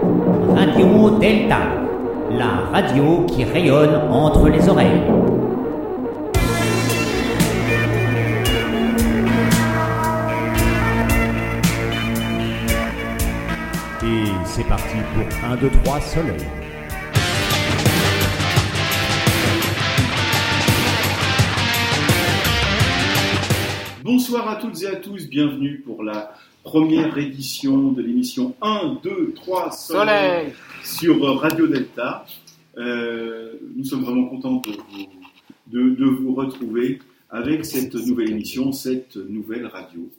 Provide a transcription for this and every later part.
Radio Delta, la radio qui rayonne entre les oreilles. Et c'est parti pour 1, 2, 3 soleil. Bonsoir à toutes et à tous, bienvenue pour la première édition de l'émission 1, 2, 3 Soleil, sur Radio Delta. Euh, nous sommes vraiment contents de vous, de, de vous retrouver avec cette nouvelle émission, cette nouvelle radio.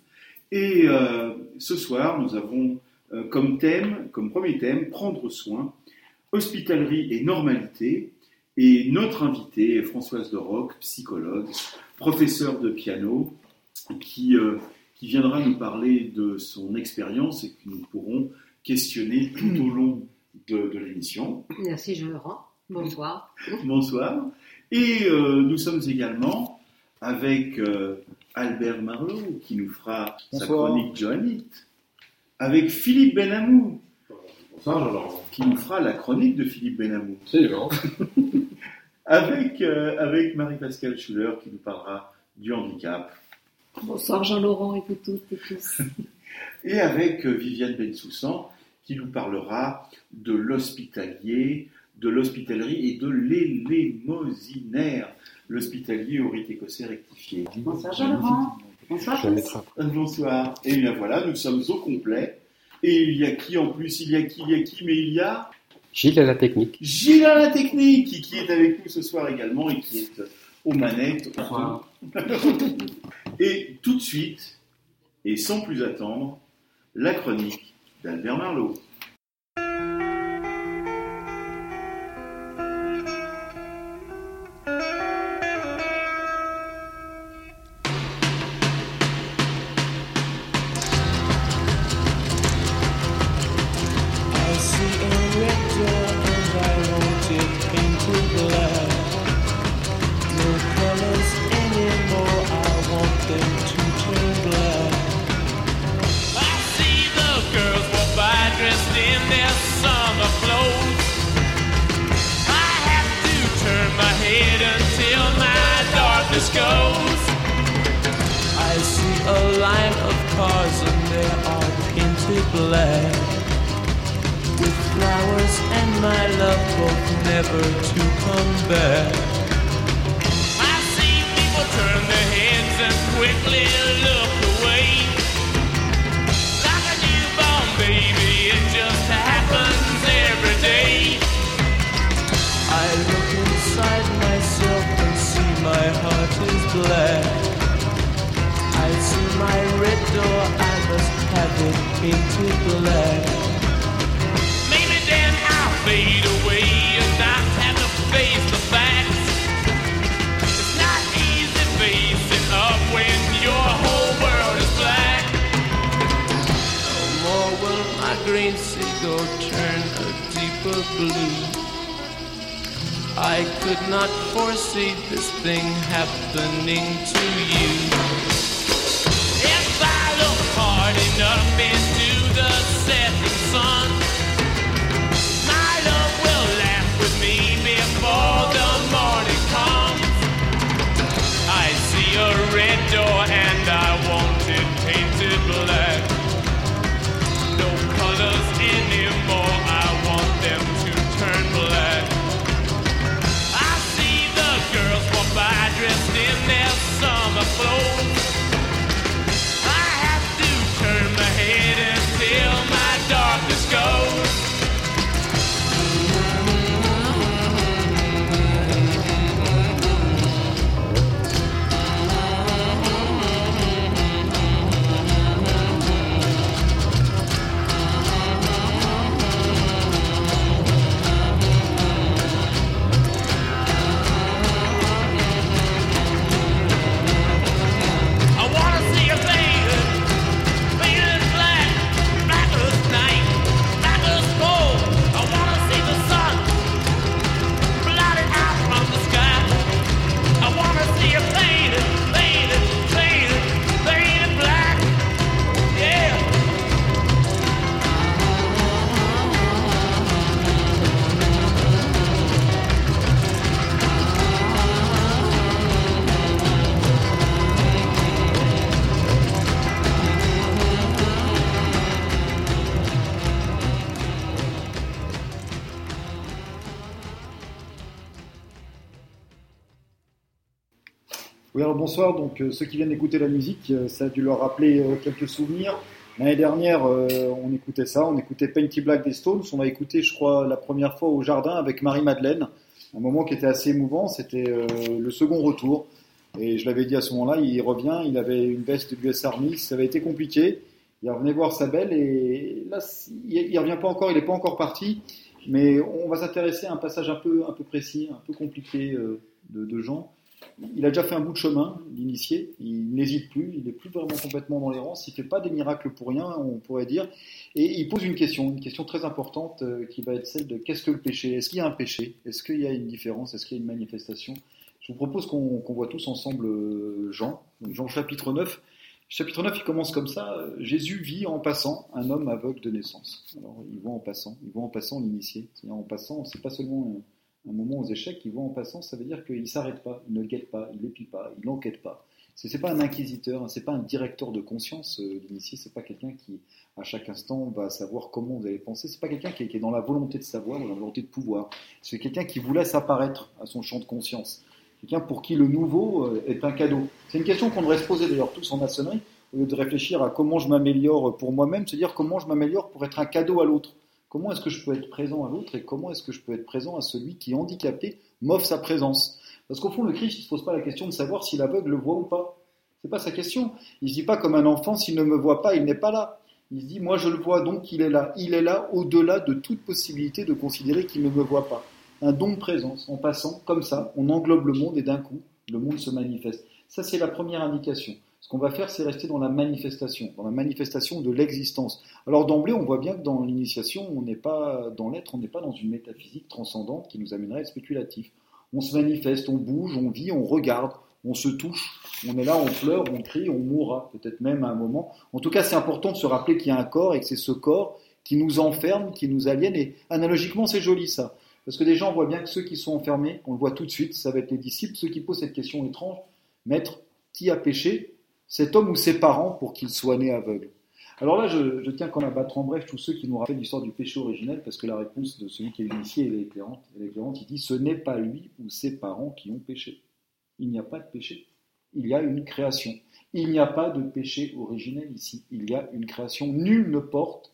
Et euh, ce soir, nous avons euh, comme thème, comme premier thème, prendre soin, hospitalerie et normalité. Et notre invitée est Françoise de Roc, psychologue, professeure de piano, qui, qui viendra nous parler de son expérience et que nous pourrons questionner tout au long de, de l'émission. Merci Jean-Laurent. Bonsoir. Bonsoir. Et euh, nous sommes également avec euh, Albert Marlowe qui nous fera sa chronique Joannite, avec Philippe Benamou Bonsoir Jean-Laurent. qui nous fera la chronique de Philippe Benamou, Absolument. avec, euh, avec Marie-Pascale Schuller qui nous parlera du handicap, Bonsoir Jean-Laurent et vous toutes et tous. et avec euh, Viviane Bensoussan qui nous parlera de l'hospitalier, de l'hospitalerie et de l'élémosinaire, l'hospitalier au rite écossais rectifié. Bonsoir Jean-Laurent. Bonsoir Je. Bonsoir. Et bien voilà, nous sommes au complet. Et il y a qui en plus? Il y a qui Il y a qui? Mais il y a Gilles à la technique. Gilles à la technique qui, qui est avec nous ce soir également et qui est aux manettes. Et tout de suite, et sans plus attendre, la chronique d'Albert Marlowe. Seagull turn a deeper blue. I could not foresee this thing happening to you. If I look hard enough into bonsoir. Donc, euh, ceux qui viennent d'écouter la musique, euh, ça a dû leur rappeler euh, quelques souvenirs. L'année dernière, on écoutait ça, on écoutait Painty Black des Stones. On a écouté, je crois, la première fois au jardin avec Marie-Madeleine. Un moment qui était assez émouvant, c'était le second retour. Et je l'avais dit à ce moment-là, il revient, il avait une veste du US Army, ça avait été compliqué. Il revenait voir sa belle et là, il il revient pas encore, il n'est pas encore parti. Mais on va s'intéresser à un passage un peu, un peu précis, un peu compliqué de, de Jean. Il a déjà fait un bout de chemin, l'initié. Il n'hésite plus, il n'est plus vraiment complètement dans les rangs. Il fait pas des miracles pour rien, on pourrait dire. Et il pose une question, une question très importante euh, qui va être celle de qu'est-ce que le péché? Est-ce qu'il y a un péché? Est-ce qu'il y a une différence? Est-ce qu'il y a une manifestation? Je vous propose qu'on qu'on voit tous ensemble euh, Jean, Jean chapitre 9. Chapitre 9, il commence comme ça. Jésus vit en passant un homme aveugle de naissance. Alors, il voit en passant, il voit en passant l'initié. En passant, c'est pas seulement un, un moment aux échecs, il voit en passant, ça veut dire qu'il s'arrête pas, il ne guette pas, il n'épie pas, il n'enquête pas. C'est c'est pas un inquisiteur, hein, c'est pas un directeur de conscience, euh, l'initié, c'est pas quelqu'un qui, à chaque instant, va savoir comment vous allez penser. C'est pas quelqu'un qui, est- qui est dans la volonté de savoir, dans la volonté de pouvoir. C'est quelqu'un qui vous laisse apparaître à son champ de conscience. Quelqu'un pour qui le nouveau euh, est un cadeau. C'est une question qu'on devrait se poser d'ailleurs tous en maçonnerie, au lieu de réfléchir à comment je m'améliore pour moi-même, se dire comment je m'améliore pour être un cadeau à l'autre. Comment est-ce que je peux être présent à l'autre et comment est-ce que je peux être présent à celui qui, handicapé, m'offre sa présence? Parce qu'au fond, le Christ ne se pose pas la question de savoir si l'aveugle le voit ou pas. C'est pas sa question. Il se dit pas comme un enfant, s'il ne me voit pas, il n'est pas là. Il se dit, moi je le vois, donc il est là. Il est là au-delà de toute possibilité de considérer qu'il ne me voit pas. Un don de présence. En passant, comme ça, on englobe le monde et d'un coup, le monde se manifeste. Ça, c'est la première indication. Ce qu'on va faire, c'est rester dans la manifestation, dans la manifestation de l'existence. Alors d'emblée, on voit bien que dans l'initiation, on n'est pas dans l'être, on n'est pas dans une métaphysique transcendante qui nous amènerait à être spéculatif. On se manifeste, on bouge, on vit, on regarde, on se touche, on est là, on pleure, on crie, on mourra, peut-être même à un moment. En tout cas, c'est important de se rappeler qu'il y a un corps et que c'est ce corps qui nous enferme, qui nous aliène. Et analogiquement, c'est joli ça. Parce que des gens voient bien que ceux qui sont enfermés, on le voit tout de suite, ça va être les disciples, ceux qui posent cette question étrange, Maître, qui a péché? Cet homme ou ses parents pour qu'il soit né aveugle Alors là, je, tiens qu'on abattre en bref tous ceux qui nous rappellent l'histoire du péché originel, parce que la réponse de celui qui est initié elle est éclairante. Il dit Ce n'est pas lui ou ses parents qui ont péché. Il n'y a pas de péché. Il y a une création. Il n'y a pas de péché originel ici. Il y a une création. Nul ne porte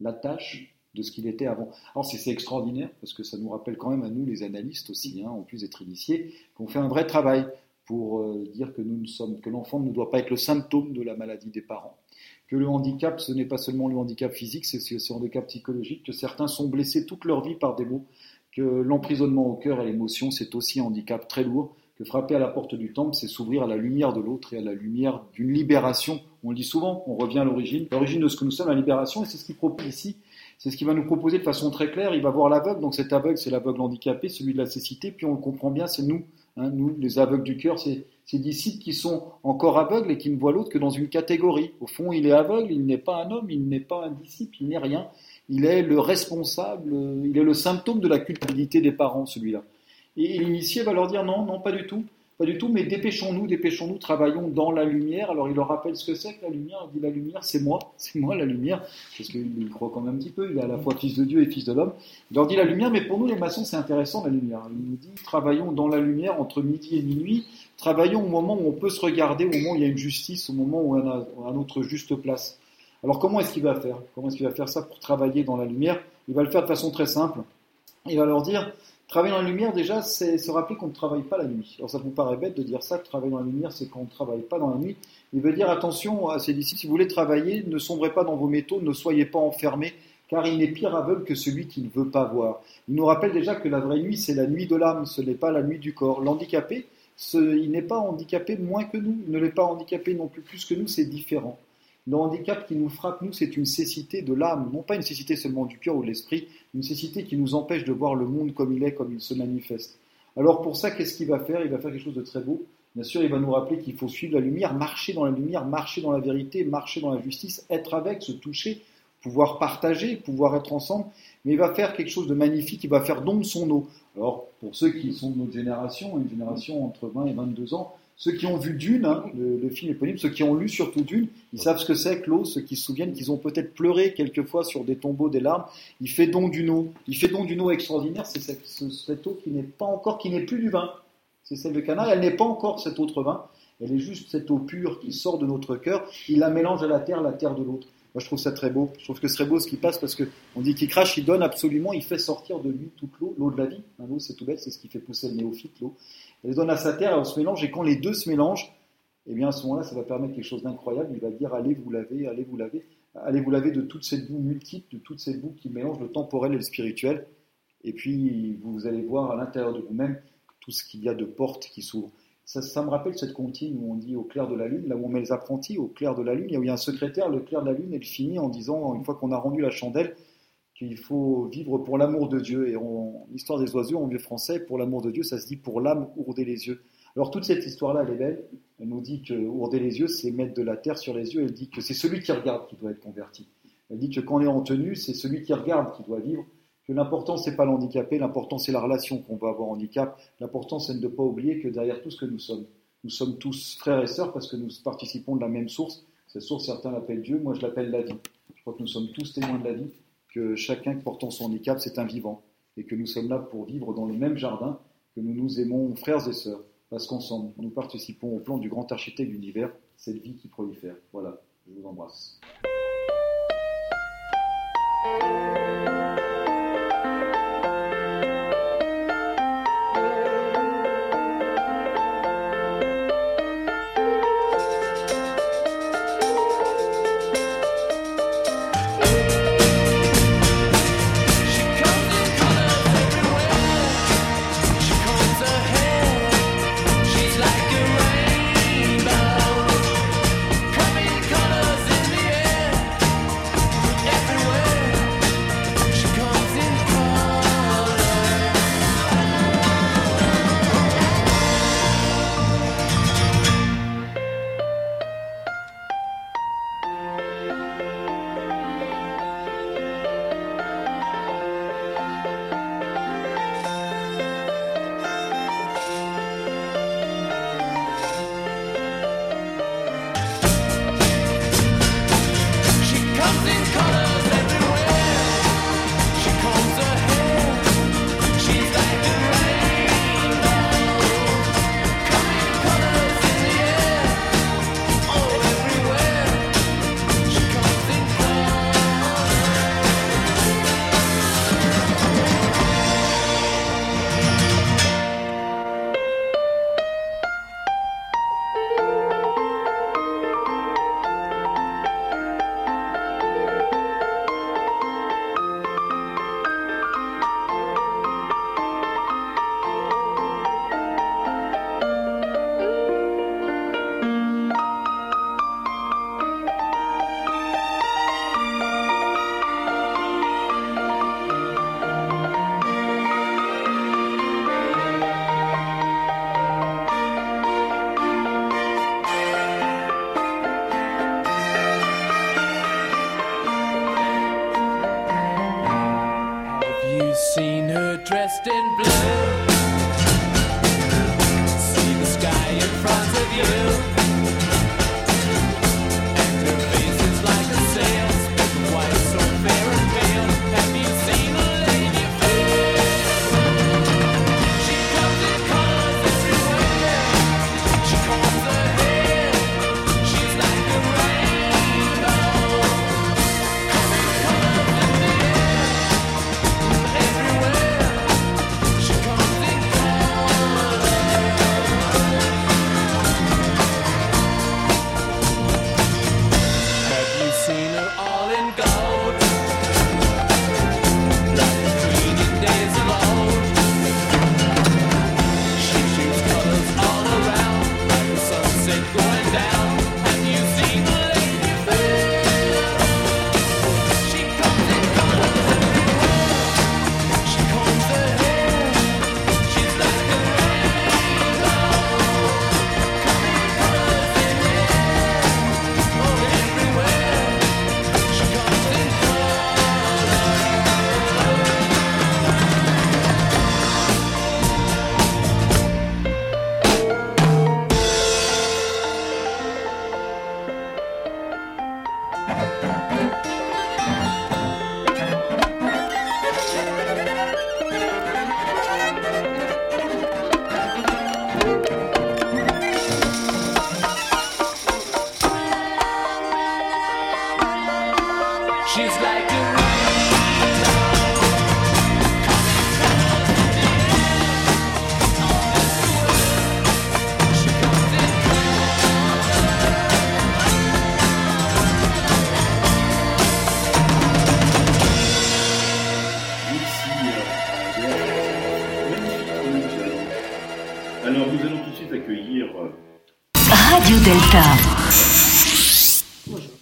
la tâche de ce qu'il était avant. Alors c'est c'est extraordinaire parce que ça nous rappelle quand même à nous les analystes aussi, hein, en plus d'être initiés, qu'on fait un vrai travail pour euh, dire que nous ne sommes, que l'enfant ne doit pas être le symptôme de la maladie des parents, que le handicap ce n'est pas seulement le handicap physique, c'est aussi un handicap psychologique, que certains sont blessés toute leur vie par des mots, que l'emprisonnement au cœur et l'émotion c'est aussi un handicap très lourd, que frapper à la porte du temple c'est s'ouvrir à la lumière de l'autre et à la lumière d'une libération. On le dit souvent, on revient à l'origine, l'origine de ce que nous sommes, la libération, et c'est ce qu'il propose ici. C'est ce qu'il va nous proposer de façon très claire. Il va voir l'aveugle, donc cet aveugle, c'est l'aveugle handicapé, celui de la cécité, puis on le comprend bien, c'est nous, hein, nous, les aveugles du cœur, c'est ces disciples qui sont encore aveugles et qui ne voient l'autre que dans une catégorie. Au fond, il est aveugle, il n'est pas un homme, il n'est pas un disciple, il n'est rien. Il est le responsable, euh, il est le symptôme de la culpabilité des parents, celui-là. Et l'initié va leur dire non, non, pas du tout. Pas du tout, mais dépêchons-nous, dépêchons-nous, travaillons dans la lumière. Alors il leur rappelle ce que c'est que la lumière. Il dit la lumière, c'est moi, c'est moi la lumière, parce qu'il croit quand même un petit peu. Il est à la fois fils de Dieu et fils de l'homme. Il leur dit la lumière, mais pour nous les maçons, c'est intéressant la lumière. Il nous dit travaillons dans la lumière entre midi et minuit. Travaillons au moment où on peut se regarder, au moment où il y a une justice, au moment où on a, a notre juste place. Alors comment est-ce qu'il va faire? Comment est-ce qu'il va faire ça pour travailler dans la lumière? Il va le faire de façon très simple. Il va leur dire Travailler dans la lumière, déjà, c'est se rappeler qu'on ne travaille pas la nuit. Alors ça vous paraît bête de dire ça, que travailler dans la lumière, c'est qu'on ne travaille pas dans la nuit. Il veut dire attention à ses disciples, si vous voulez travailler, ne sombrez pas dans vos métaux, ne soyez pas enfermés, car il n'est pire aveugle que celui qui ne veut pas voir. Il nous rappelle déjà que la vraie nuit, c'est la nuit de l'âme, ce n'est pas la nuit du corps. L'handicapé, il n'est pas handicapé moins que nous, il ne l'est pas handicapé non plus plus que nous, c'est différent. Le handicap qui nous frappe, nous, c'est une cécité de l'âme, non pas une cécité seulement du cœur ou de l'esprit, une cécité qui nous empêche de voir le monde comme il est, comme il se manifeste. Alors pour ça, qu'est-ce qu'il va faire? Il va faire quelque chose de très beau. Bien sûr, il va nous rappeler qu'il faut suivre la lumière, marcher dans la lumière, marcher dans la vérité, marcher dans la justice, être avec, se toucher, pouvoir partager, pouvoir être ensemble. Mais il va faire quelque chose de magnifique, il va faire don de son eau. Alors, pour ceux qui sont de notre génération, une génération entre 20 et 22 ans, ceux qui ont vu Dune, hein, le, le film éponyme, ceux qui ont lu surtout Dune, ils savent ce que c'est que l'eau, ceux qui se souviennent qu'ils ont peut-être pleuré quelquefois sur des tombeaux des larmes. Il fait don d'une eau. Il fait don d'une eau extraordinaire, c'est cette, ce- cette eau qui n'est pas encore, qui n'est plus du vin. C'est celle de Cana, elle n'est pas encore cet autre vin. Elle est juste cette eau pure qui sort de notre cœur. Il la mélange à la terre, la terre de l'autre. Moi, je trouve ça très beau. Je trouve que ce serait beau ce qui passe parce que on dit qu'il crache, il donne absolument, il fait sortir de lui toute l'eau, l'eau de la vie. Hein, l'eau, c'est tout bête, c'est ce qui fait pousser le néophyte, l'eau. Elle donne à sa terre, elle se mélange, et quand les deux se mélangent, eh bien, à ce moment-là, ça va permettre quelque chose d'incroyable. Il va dire, allez vous laver, allez vous laver, allez vous laver de toute cette boue multiple, de toute cette boue qui mélange le temporel et le spirituel. Et puis, vous allez voir à l'intérieur de vous-même tout ce qu'il y a de portes qui s'ouvrent. Ça, me rappelle cette comptine où on dit au clair de la lune, là où on met les apprentis, au clair de la lune, il y a un secrétaire, le clair de la lune, elle finit en disant, une fois qu'on a rendu la chandelle, qu'il faut vivre pour l'amour de Dieu. Et en histoire des oiseaux, en vieux français, pour l'amour de Dieu, ça se dit pour l'âme, ourder les yeux. Alors toute cette histoire-là, elle est belle. Elle nous dit que ourder les yeux, c'est mettre de la terre sur les yeux. Elle dit que c'est celui qui regarde qui doit être converti. Elle dit que quand on est en tenue, c'est celui qui regarde qui doit vivre. Que l'important, c'est pas l'handicapé, l'important, c'est la relation qu'on va avoir handicap. L'important, c'est de ne pas oublier que derrière tout ce que nous sommes, nous sommes tous frères et sœurs parce que nous participons de la même source. Cette source, certains l'appellent Dieu, moi je l'appelle la vie. Je crois que nous sommes tous témoins de la vie, que chacun portant son handicap, c'est un vivant. Et que nous sommes là pour vivre dans le même jardin, que nous nous aimons frères et sœurs. Parce qu'ensemble, nous participons au plan du grand architecte de l'univers, cette vie qui prolifère. Voilà, je vous embrasse.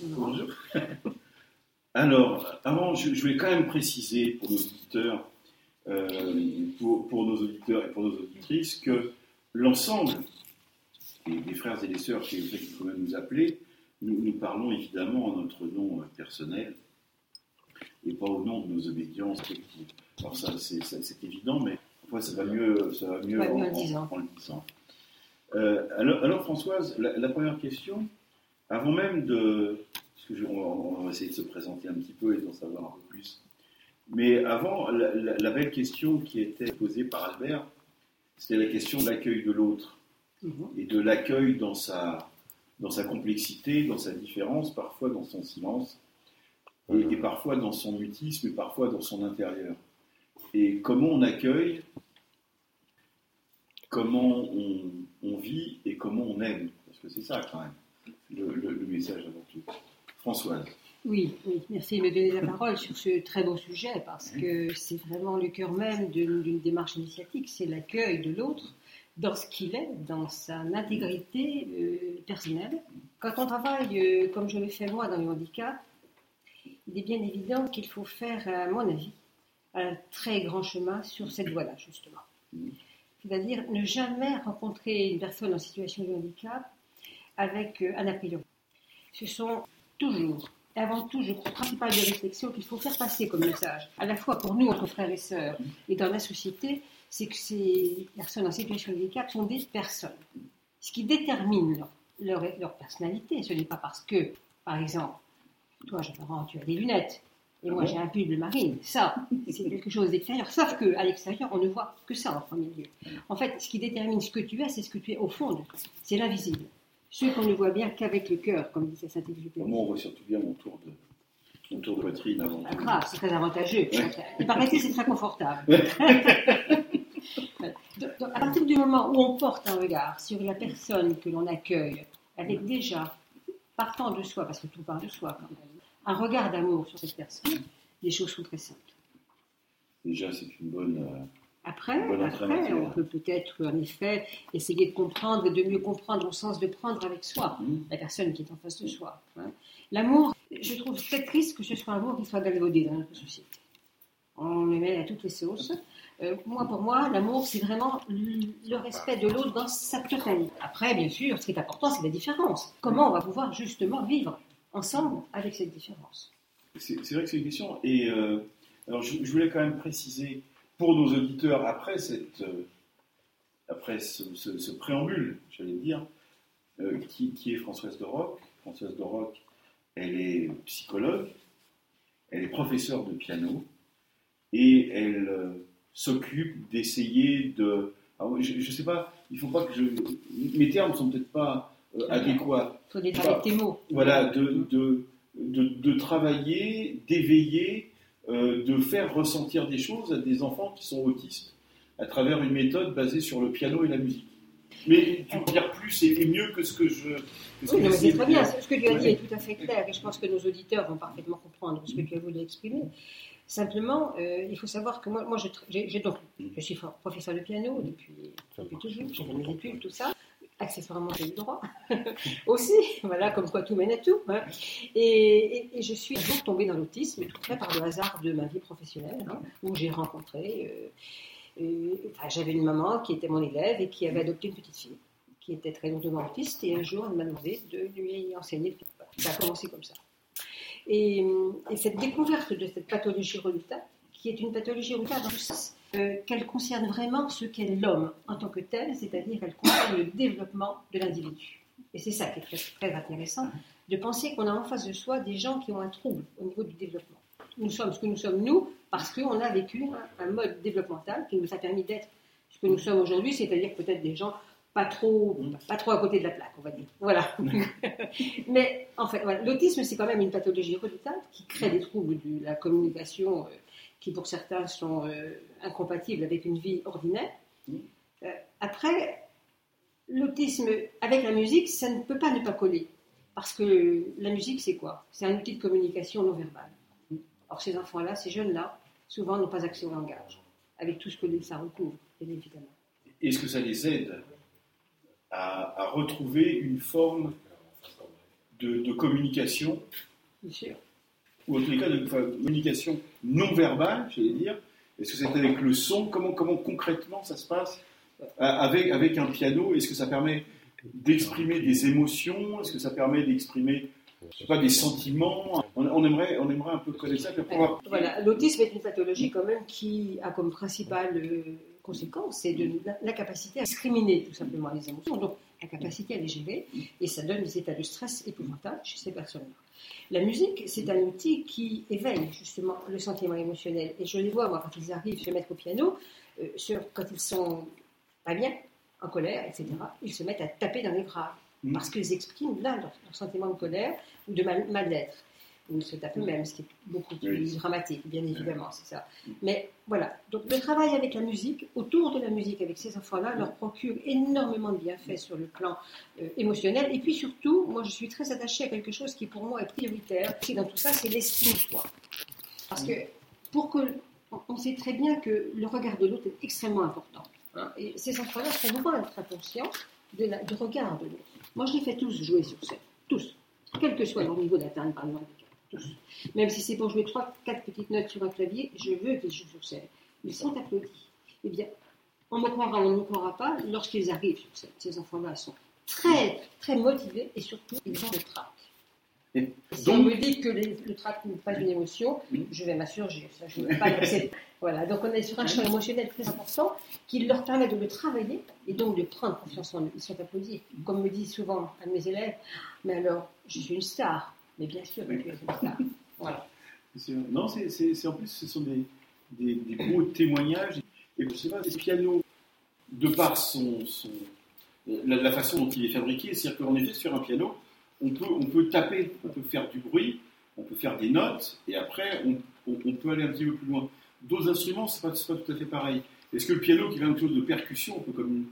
Bonjour. Alors, avant, je, je voulais quand même préciser pour nos auditeurs, euh, pour, pour nos auditeurs et pour nos auditrices, que l'ensemble des, des frères et des sœurs qui qui quand même nous appeler, nous, nous parlons évidemment en notre nom personnel et pas au nom de nos obédiences collectives. Alors ça, c'est évident, mais parfois ça va mieux, ça va mieux Ouais, en, mieux en en- disant. en le disant. Euh, alors, alors, Françoise, la, la première question, avant même de... Parce que je- on, va, on va essayer de se présenter un petit peu et d'en savoir un peu plus. Mais avant, la, la- la belle question qui était posée par Albert, c'était la question de l'accueil de l'autre Mhm. et de l'accueil dans sa, dans sa complexité, dans sa différence, parfois dans son silence, et, et parfois dans son mutisme, et parfois dans son intérieur. Et comment on accueille, comment on, on vit et comment on aime, parce que c'est ça quand même le, le- le message avant tout. Françoise. Oui, oui, merci de me donner la parole sur ce très beau sujet parce que c'est vraiment le cœur même d'une d'une démarche initiatique, c'est l'accueil de l'autre dans ce qu'il est, dans sa intégrité euh, personnelle. Quand on travaille, euh, comme je le fais moi dans le handicap, il est bien évident qu'il faut faire, à mon avis, un très grand chemin sur cette voie-là, justement. C'est-à-dire ne jamais rencontrer une personne en situation de handicap avec euh, un a priori. Ce sont toujours, avant tout, je crois, principal de réflexion qu'il faut faire passer comme message, à la fois pour nous, entre frères et sœurs, et dans la société, c'est que ces personnes en situation de handicap sont des personnes. Ce qui détermine leur, leur, leur personnalité, ce n'est pas parce que, par exemple, toi, Jean-Laurent, tu as des lunettes, et moi, j'ai un pull bleu marine. Ça, c'est quelque chose d'extérieur. Sauf qu'à l'extérieur, on ne voit que ça en premier lieu. En fait, ce qui détermine ce que tu es, c'est ce que tu es au fond de. C'est l'invisible. Ce qu'on ne voit bien qu'avec le cœur, comme disait Saint-Exupéry. Moi, on voit surtout bien mon tour de, mon tour de poitrine avant tout. grave, c'est très avantageux. Paraît que c'est très confortable. Donc, donc, à partir du moment où on porte un regard sur la personne que l'on accueille, avec déjà, partant de soi, parce que tout part de soi quand même, un regard d'amour sur cette personne, les choses sont très simples. Déjà, c'est une bonne. euh, Après, Bonne après, on peut peut-être en effet essayer de comprendre et de mieux comprendre au sens de prendre avec soi Mhm. la personne qui est en face de soi. hein. L'amour, je trouve très triste que ce soit un amour qui soit galvaudé dans notre société. On le met à toutes les sauces. Euh, moi, pour moi, l'amour, c'est vraiment le respect de l'autre dans sa totalité. Après, bien sûr, ce qui est important, c'est la différence. Comment on va pouvoir justement vivre ensemble avec cette différence C'est vrai que c'est une question. Et euh, alors, je, voulais quand même préciser pour nos auditeurs, après, cette, euh, après ce, préambule, j'allais dire, euh, qui, qui est Françoise de Roc. Françoise de Roc, elle est psychologue, elle est professeure de piano et elle s'occupe d'essayer de. je ne sais pas, il faut pas que. Mes termes sont peut-être pas adéquats. Il faut avec tes mots. Voilà, de, de, de, de travailler, d'éveiller, euh, de faire ressentir des choses à des enfants qui sont autistes à travers une méthode basée sur le piano et la musique. Mais tu peux dire plus et, et mieux que ce que je. que ce Oui, que mais c'est très bien. Ce que tu as dit Ouais. est tout à fait clair et je pense que nos auditeurs vont parfaitement comprendre ce que tu as voulu exprimer. Simplement, euh, il faut savoir que moi, moi je, j'ai, j'ai donc, je suis professeur de piano depuis, depuis toujours, j'ai fait mes études, tout ça. Accessoirement, j'ai eu droit aussi. Voilà, comme quoi tout mène à tout. hein. Et, je suis un jour tombée dans l'autisme, tout fait par le hasard de ma vie professionnelle, hein, où j'ai rencontré. euh, euh, j'avais une maman qui était mon élève et qui avait adopté une petite fille qui était très lourdement autiste, et un jour, elle m'a demandé de lui enseigner. Ça a commencé comme ça. Et, et cette découverte de cette pathologie redoutable, qui est une pathologie sens euh, qu'elle concerne vraiment ce qu'est l'homme en tant que tel, c'est-à-dire elle concerne le développement de l'individu. Et c'est ça qui est très, intéressant, de penser qu'on a en face de soi des gens qui ont un trouble au niveau du développement. Nous sommes ce que nous sommes, nous, parce qu'on a vécu un, mode développemental qui nous a permis d'être ce que nous sommes aujourd'hui, c'est-à-dire peut-être des gens pas trop, pas trop à côté de la plaque, on va dire. Voilà. Mais en fait, l'autisme, c'est quand même une pathologie redoutable qui crée des troubles de la communication euh, qui, pour certains, sont euh, incompatibles avec une vie ordinaire. Euh, après, l'autisme avec la musique, ça ne peut pas ne pas coller. Parce que la musique, c'est quoi? C'est un outil de communication non verbale. Or, ces enfants-là, ces jeunes-là, souvent n'ont pas accès au langage, avec tout ce que ça recouvre, bien évidemment. Est-ce que ça les aide à retrouver une forme de, de communication, Bien sûr. Ou en tous cas de communication non verbale, j'allais dire. Est-ce que c'est avec le son? Comment, concrètement ça se passe? Avec, un piano Est-ce que ça permet d'exprimer des émotions? Est-ce que ça permet d'exprimer pas, des sentiments? On, aimerait, un peu connaître ça. Voilà, l'autisme est une pathologie quand même qui a comme principale euh, conséquence, c'est de la- l'incapacité à discriminer tout simplement les émotions, la capacité à les gérer, et ça donne des états de stress épouvantables chez ces personnes-là. La musique, c'est un outil qui éveille justement le sentiment émotionnel, et je les vois, moi, quand ils arrivent se mettre au piano, euh, sur, quand ils sont pas bien, en colère, etc., ils se mettent à taper dans les graves, Mhm. parce qu'ils expriment là leur, leur sentiment de colère ou de mal- mal-être. Ou ils se tapent eux-mêmes, ce qui est beaucoup plus Oui. dramatique, bien évidemment, c'est ça. Mais voilà, donc le travail avec la musique, autour de la musique avec ces enfants-là, leur procure énormément de bienfaits sur le plan euh, émotionnel. Et puis surtout, moi je suis très attachée à quelque chose qui pour moi est prioritaire. Et dans tout ça, c'est l'estime de soi. Parce que pour que on- sait très bien que le regard de l'autre est extrêmement important. hein. Et ces enfants-là sont loin d'être conscients de la- du regard de l'autre. Moi, je les fais tous jouer sur scène, tous, quel que soit leur niveau d'atteinte par le handicap, tous. Même si c'est pour jouer trois, quatre petites notes sur un clavier, je veux qu'ils jouent sur scène. Ils sont applaudis. Eh bien, on me croira ou on ne me croira pas, lorsqu'ils arrivent sur scène, ces enfants-là sont très, très motivés et surtout, ils ont le trac. Et Si on me dit que les- le trac n'est pas une émotion, Oui. je vais m'insurger. Ça, je ne veux pas l'accepter. Voilà, donc on est sur un champ émotionnel très important qui leur permet de le travailler et donc de prendre confiance en eux. Ils sont applaudis. Comme me dit souvent un de mes élèves, mais alors, je suis une star. Mais bien sûr une star. Voilà. non, c'est en plus, ce sont des, des, des beaux témoignages. Et je sais pas, ce piano, de par son, son- la, la façon dont il est fabriqué, c'est-à-dire qu'en effet, sur un piano, on peut, on peut taper, on peut faire du bruit, on peut faire des notes, et après, on, on- on peut aller un petit peu plus loin. D'autres instruments, c'est pas, pas tout à fait pareil. Est-ce que le piano, qui est quelque chose de percussion, un peu comme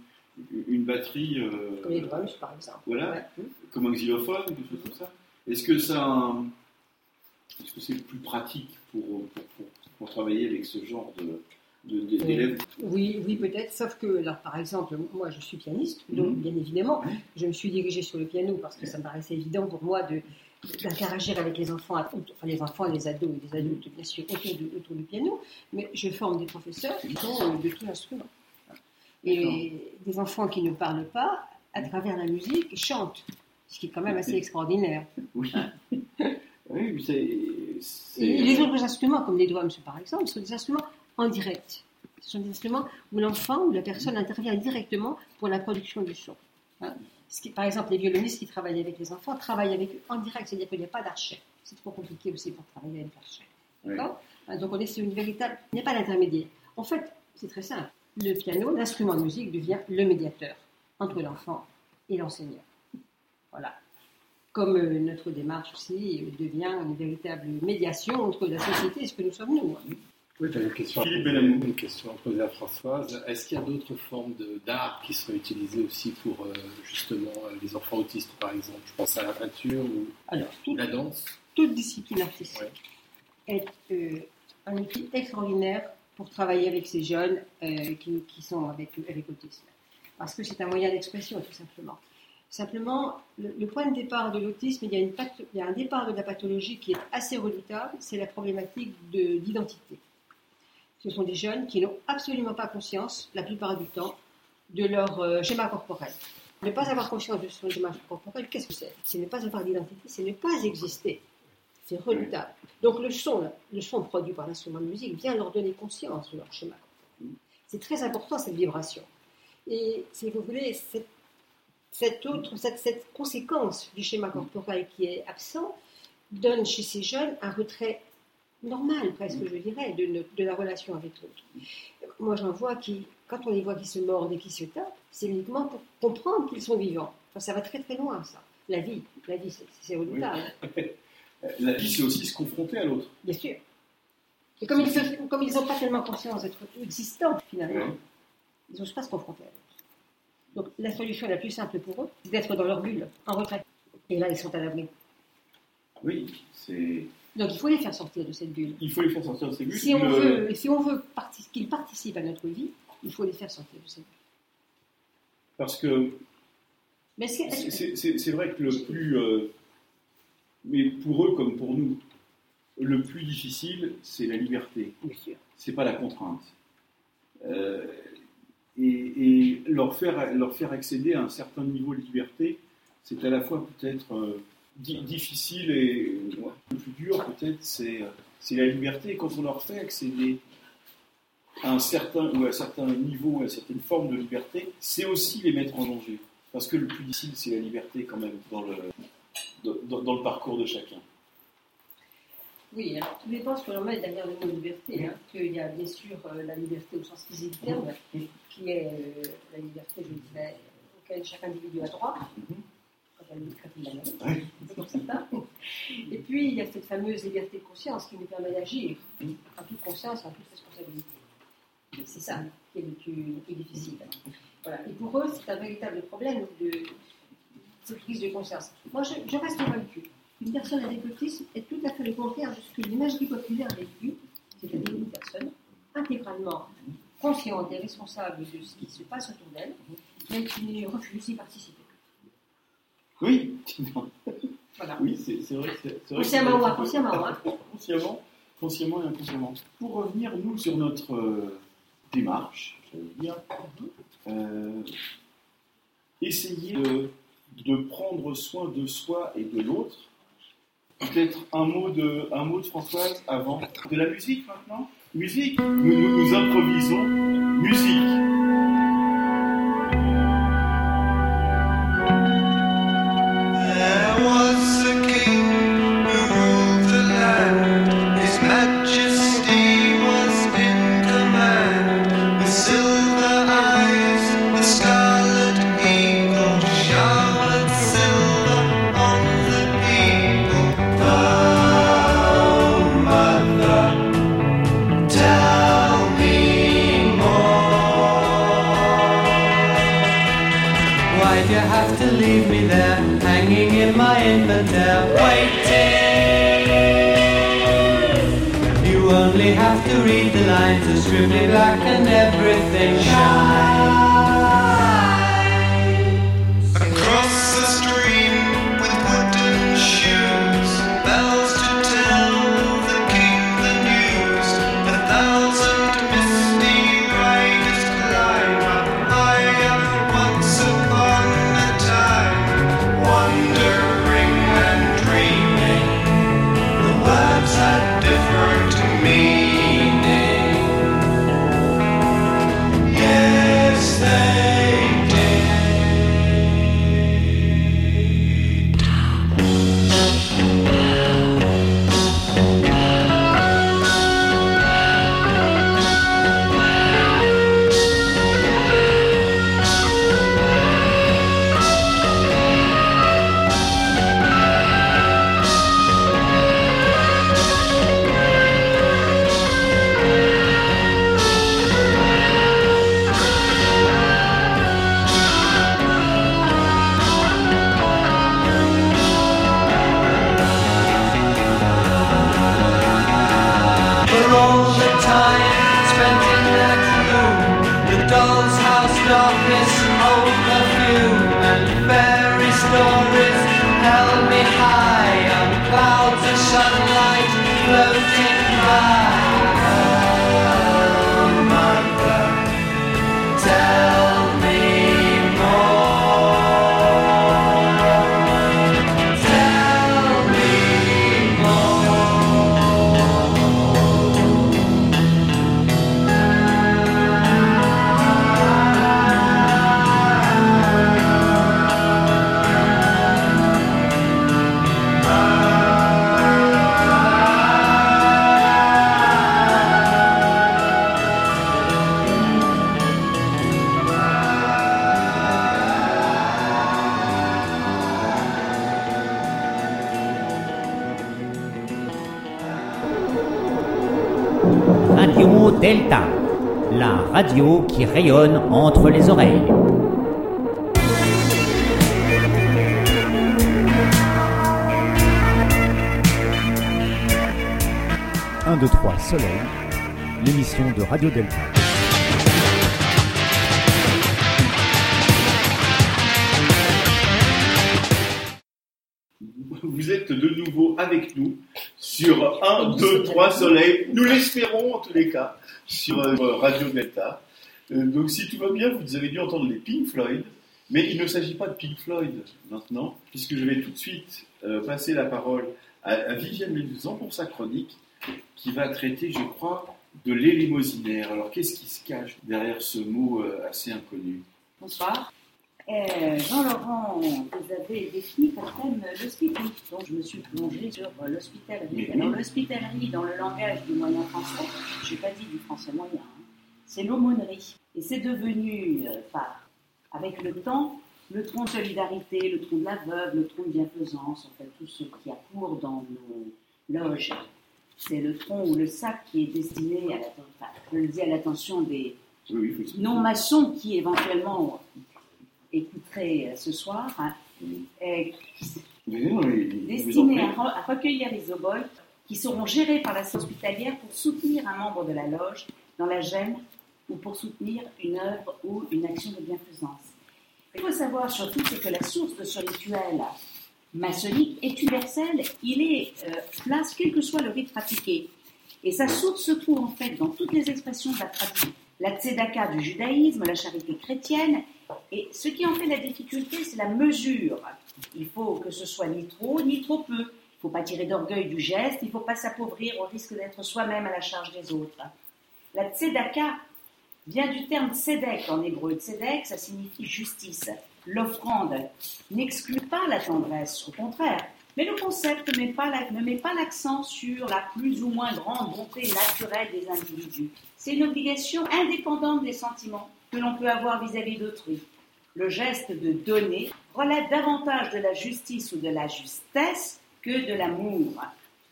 une, une batterie, euh, Comme les drums, par exemple. voilà, Ouais. comme un xylophone, quelque chose comme ça? Est-ce que ça, est-ce que c'est plus pratique pour, pour, pour- pour travailler avec ce genre de, de- d'élèves? Oui, oui, peut-être. Sauf que, alors, par exemple, moi, je suis pianiste, donc Mhm. bien évidemment, je me suis dirigée sur le piano parce que ça me paraissait évident pour moi de d'interagir avec les enfants, enfin les enfants, les ados et les adultes, bien sûr, autour du, autour du piano. Mais je forme des professeurs qui sont euh, de tout instrument. Et des enfants qui ne parlent pas, à travers la musique, chantent. Ce qui est quand même assez extraordinaire. Oui. c'est. les autres instruments, comme les drums par exemple, sont des instruments en direct. Ce sont des instruments où l'enfant ou la personne intervient directement pour la production du son. Hein. Ce qui, par exemple, les violonistes qui travaillent avec les enfants travaillent avec eux en direct, c'est-à-dire qu'il n'y a pas d'archet. C'est trop compliqué aussi pour travailler avec l'archet. D'accord Hein, Donc on est sur une véritable. Il n'y a pas d'intermédiaire. En fait, c'est très simple. Le piano, l'instrument de musique, devient le médiateur entre l'enfant et l'enseignant. Voilà. Comme euh, notre démarche aussi devient une véritable médiation entre la société et ce que nous sommes nous. hein. Oui, tu as une question, une question à poser à Françoise. Est-ce qu'il y a d'autres formes d'art qui seraient utilisées aussi pour euh, justement euh, les enfants autistes, par exemple? Je pense à la peinture ou Alors, toute, la danse. toute discipline artistique Ouais. est euh, un outil extraordinaire pour travailler avec ces jeunes euh, qui, qui sont avec, avec autisme. Parce que c'est un moyen d'expression, tout simplement. Simplement, le, le point de départ de l'autisme, il, y a une path- il y a un départ de la pathologie qui est assez redoutable, c'est la problématique de- d'identité. Ce sont des jeunes qui n'ont absolument pas conscience, la plupart du temps, de leur euh, schéma corporel. Ne pas avoir conscience de son schéma corporel, qu'est-ce que c'est? C'est ne pas avoir d'identité, c'est ne pas exister. C'est redoutable. Donc le son, le son produit par l'instrument de musique vient leur donner conscience de leur schéma corporel. C'est très important cette vibration. Et si vous voulez, cette, cette autre, cette, cette conséquence du schéma corporel qui est absent donne chez ces jeunes un retrait normal, presque, je dirais, de, la relation avec l'autre. Moi, j'en vois qui, quand on les voit qui se mordent et qui se tapent, c'est uniquement pour comprendre qu'ils sont vivants. Enfin, ça va très très loin, ça. La vie, la vie, c'est- redoutable. La vie, c'est aussi se confronter à l'autre. Bien sûr. Et comme ils se- comme ils n'ont pas tellement conscience d'être existants, finalement, Ouais. ils n'osent pas se confronter à l'autre. Donc la solution la plus simple pour eux, c'est d'être dans leur bulle, en retraite. Et là, ils sont à l'abri. Oui, c'est. Donc il faut les faire sortir de cette bulle. Il faut les faire sortir de ces bulles. Si on Le- veut, si on veut qu'ils participent à notre vie, il faut les faire sortir de cette bulle. Parce que Mais C'est- vrai que le plus. euh, mais pour eux comme pour nous, le plus difficile, c'est la liberté. C'est pas la contrainte. Euh, et leur, faire, leur faire accéder à un certain niveau de liberté, c'est à la fois peut-être euh, di- difficile et le plus dur, peut-être, c'est la liberté. Quand on leur fait accéder à un certain, ou à un certain niveau, à une certaine forme de liberté, c'est aussi les mettre en danger. Parce que le plus difficile, c'est la liberté quand même dans le, dans le parcours de chacun. Oui, alors tout dépend ce que l'on met derrière le mot liberté. Hein, qu'il y a bien sûr euh, la liberté au sens physique du terme, qui est euh, la liberté, je dirais, auquel chaque individu a droit, quand il quand il la mérite, pour certains. Et puis il y a cette fameuse liberté de conscience qui nous permet d'agir en toute conscience, en toute responsabilité. C'est ça qui est le plus, le plus difficile. Voilà. Et pour eux, c'est un véritable problème de cette prise de conscience. Moi, je, je reste convaincue qu'une personne avec autisme est tout à fait le contraire de ce que l'imagerie populaire a vécu, c'est-à-dire une personne intégralement consciente et responsable de ce qui se passe autour d'elle, mais qui refuse d'y participer. Oui, Voilà. oui c'est vrai. que c'est- Consciemment ou inconsciemment. Hein. consciemment, consciemment et inconsciemment. Pour revenir, nous, sur notre euh, démarche, j'allais dire, euh, essayer de, de prendre soin de soi et de l'autre. Peut-être un mot de, un mot de Françoise avant. De la musique maintenant? Musique? Nous, nous, nous improvisons. Musique Delta, la radio qui rayonne entre les oreilles. Un, deux, trois, Soleil, l'émission de Radio Delta. 1, 2, 3 soleils. Nous l'espérons en tous les cas sur euh, Radio Delta. Euh, donc si tout va bien, vous avez dû entendre les Pink Floyd. Mais il ne s'agit pas de Pink Floyd maintenant, puisque je vais tout de suite euh, passer la parole à, Viviane Méduzan pour sa chronique, qui va traiter, je crois, de l'élémosinaire. Alors qu'est-ce qui se cache derrière ce mot assez inconnu? Bonsoir. Euh, Jean-Laurent, vous avez défini comme thème l'hospitalité. Donc, je me suis plongée sur l'hospitalerie. Alors, l'hospitalerie, dans le langage du moyen français, je n'ai pas dit du français moyen, hein, c'est l'aumônerie. Et c'est devenu, euh, par, avec le temps, le tronc de solidarité, le tronc de la veuve, le tronc de bienfaisance, en fait, tout ce qui a cours dans nos loges. C'est le tronc ou le sac qui est destiné à l'attention, enfin, je le dis à l'attention des, Oui, oui, non-maçons qui éventuellement écouteraient euh, ce soir, hein, destinés à, re- à recueillir les oboles qui seront gérés par la hospitalière pour soutenir un membre de la loge dans la gêne ou pour soutenir une œuvre ou une action de bienfaisance. Il faut savoir surtout que la source de ce rituel maçonnique est universelle, il est euh, place quel que soit le rite pratiqué. Et sa source se trouve en fait dans toutes les expressions de la pratique. La tzedaka du judaïsme, la charité chrétienne, et ce qui en fait la difficulté, c'est la mesure. Il faut que ce soit ni trop, ni trop peu. Il ne faut pas tirer d'orgueil du geste, il ne faut pas s'appauvrir au risque d'être soi-même à la charge des autres. La tzedaka vient du terme tzedek en hébreu. Tzedek, ça signifie justice. L'offrande n'exclut pas la tendresse, au contraire. Mais le concept ne met pas la- ne met pas l'accent sur la plus ou moins grande bonté naturelle des individus. C'est une obligation indépendante des sentiments que l'on peut avoir vis-à-vis d'autrui. Le geste de donner relève davantage de la justice ou de la justesse que de l'amour.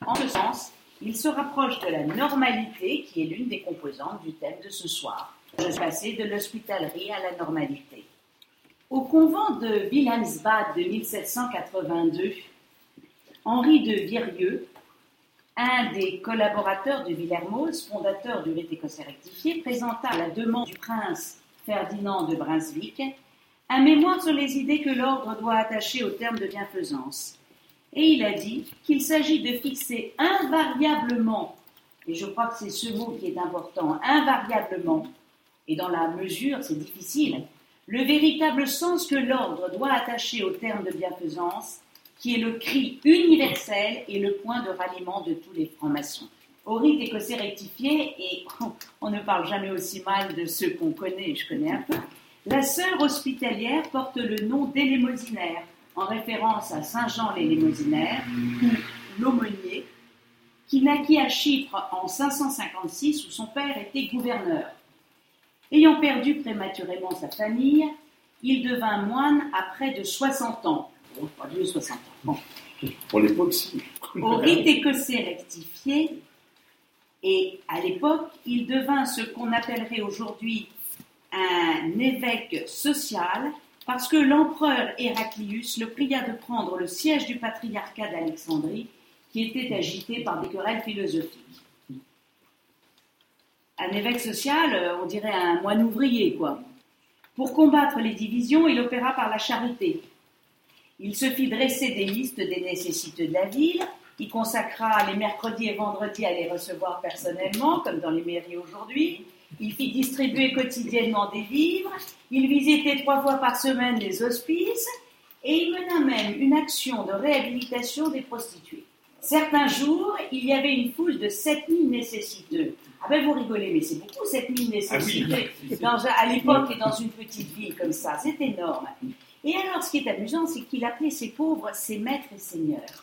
En ce sens, il se rapproche de la normalité qui est l'une des composantes du thème de ce soir. Je suis de l'hospitalerie à la normalité. Au convent de Wilhelmsbad de 1782, Henri de Virieux, un des collaborateurs de Villermoz, fondateur du rite écossais rectifié, présenta la demande du prince Ferdinand de Brunswick un mémoire sur les idées que l'ordre doit attacher au terme de bienfaisance. Et il a dit qu'il s'agit de fixer invariablement, et je crois que c'est ce mot qui est important, invariablement, et dans la mesure, c'est difficile, le véritable sens que l'ordre doit attacher au terme de bienfaisance, qui est le cri universel et le point de ralliement de tous les francs-maçons. Au rite écossais rectifié, et on ne parle jamais aussi mal de ceux qu'on connaît, je connais un peu, la sœur hospitalière porte le nom d'élémosinaire, en référence à Saint Jean l'élémosinaire, ou l'aumônier, qui naquit à Chypre en 556 où son père était gouverneur. Ayant perdu prématurément sa famille, il devint moine à près de 60 ans. Bon, pas vieux 60 ans. Bon. Pour l'époque, si. Au rite écossais rectifié, et à l'époque, il devint ce qu'on appellerait aujourd'hui un évêque social, parce que l'empereur Héraclius le pria de prendre le siège du patriarcat d'Alexandrie, qui était agité par des querelles philosophiques. Un évêque social, euh, on dirait un moine ouvrier, quoi. Pour combattre les divisions, il opéra par la charité. Il se fit dresser des listes des nécessités de la ville, il consacra les mercredis et vendredis à les recevoir personnellement, comme dans les mairies aujourd'hui. Il fit distribuer quotidiennement des vivres, il visitait trois fois par semaine les hospices, et il mena même une action de réhabilitation des prostituées. Certains jours, il y avait une foule de 7000 nécessiteux. Ah ben vous rigolez, mais c'est beaucoup 7000 nécessiteux dans un- à l'époque et dans une petite ville comme ça, c'est énorme. Et alors, ce qui est amusant, c'est qu'il appelait ces pauvres ses maîtres et seigneurs.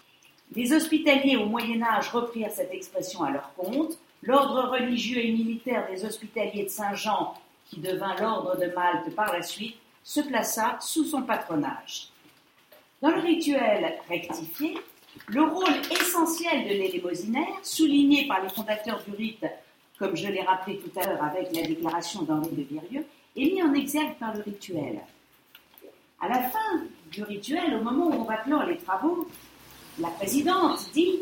Les hospitaliers au Moyen Âge reprirent cette expression à leur compte. L'ordre religieux et militaire des hospitaliers de Saint-Jean, qui devint l'ordre de Malte par la suite, se plaça sous son patronage. Dans le rituel rectifié, le rôle essentiel de l'élémosinaire, souligné par les fondateurs du rite, comme je l'ai rappelé tout à l'heure avec la déclaration d'Henri de Virieux, est mis en exergue par le rituel. À la fin du rituel, au moment où on va clore les travaux, la présidente dit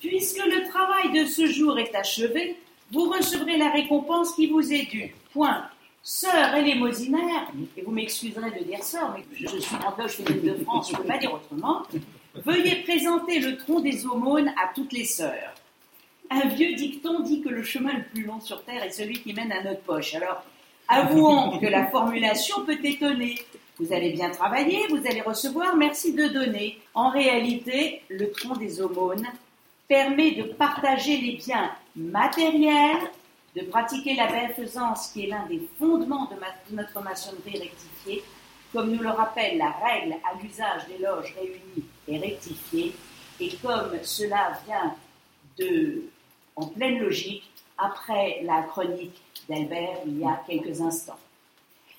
Puisque le travail de ce jour est achevé, vous recevrez la récompense qui vous est due. Point. Sœur élémosinaire, et vous m'excuserez de dire sœur, mais je suis loge féminine de France, je ne peux pas dire autrement, Veuillez présenter le tronc des aumônes à toutes les sœurs. Un vieux dicton dit que le chemin le plus long sur terre est celui qui mène à notre poche. Alors, avouons que la formulation peut étonner. Vous allez bien travailler, vous allez recevoir, merci de donner. En réalité, le tronc des aumônes permet de partager les biens matériels, de pratiquer la bienfaisance qui est l'un des fondements de, notre maçonnerie rectifiée, comme nous le rappelle la règle à l'usage des loges réunies et rectifiées, et comme cela vient de, en pleine logique après la chronique d'Albert il y a quelques instants.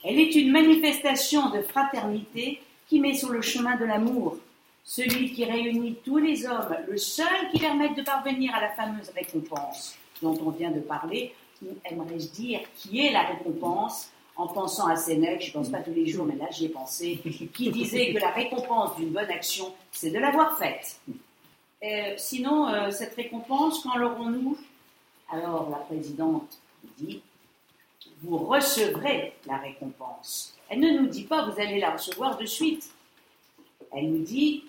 Elle est une manifestation de fraternité qui met sur le chemin de l'amour, celui qui réunit tous les hommes, le seul qui permette de parvenir à la fameuse récompense dont on vient de parler, ou aimerais-je dire, qui est la récompense, en pensant à Sénèque, je ne pense pas tous les jours, mais là j'y ai pensé, qui disait que la récompense d'une bonne action, c'est de l'avoir faite. Euh, sinon, euh, cette récompense, quand l'aurons-nous? Alors la présidente dit, vous recevrez la récompense. Elle ne nous dit pas, vous allez la recevoir de suite. Elle nous dit,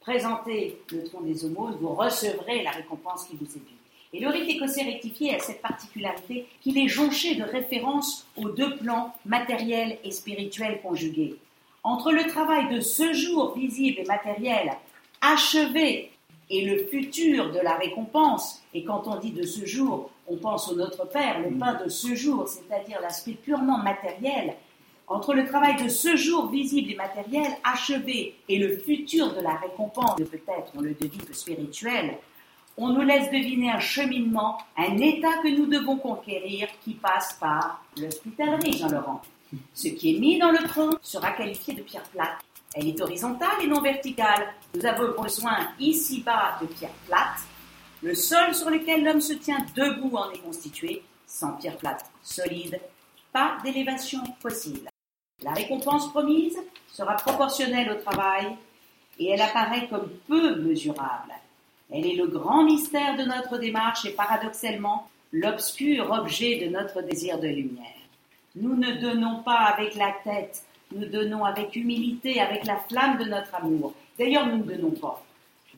présentez le tronc des aumônes, vous recevrez la récompense qui vous est due. Et le rite écossais rectifié a cette particularité qu'il est jonché de références aux deux plans matériels et spirituels conjugués. Entre le travail de ce jour visible et matériel achevé et le futur de la récompense, et quand on dit de ce jour, on pense au Notre Père, le pain de ce jour, c'est-à-dire l'aspect purement matériel, entre le travail de ce jour visible et matériel achevé et le futur de la récompense, peut-être on le devine spirituel, on nous laisse deviner un cheminement, un état que nous devons conquérir qui passe par l'hospitalerie, Jean-Laurent. Ce qui est mis dans le tronc sera qualifié de pierre plate. Elle est horizontale et non verticale. Nous avons besoin ici-bas de pierre plate. Le sol sur lequel l'homme se tient debout en est constitué, sans pierre plate solide, pas d'élévation possible. La récompense promise sera proportionnelle au travail et elle apparaît comme peu mesurable. Elle est le grand mystère de notre démarche et paradoxalement l'obscur objet de notre désir de lumière. Nous ne donnons pas avec la tête, nous donnons avec humilité, avec la flamme de notre amour. D'ailleurs, nous ne donnons pas.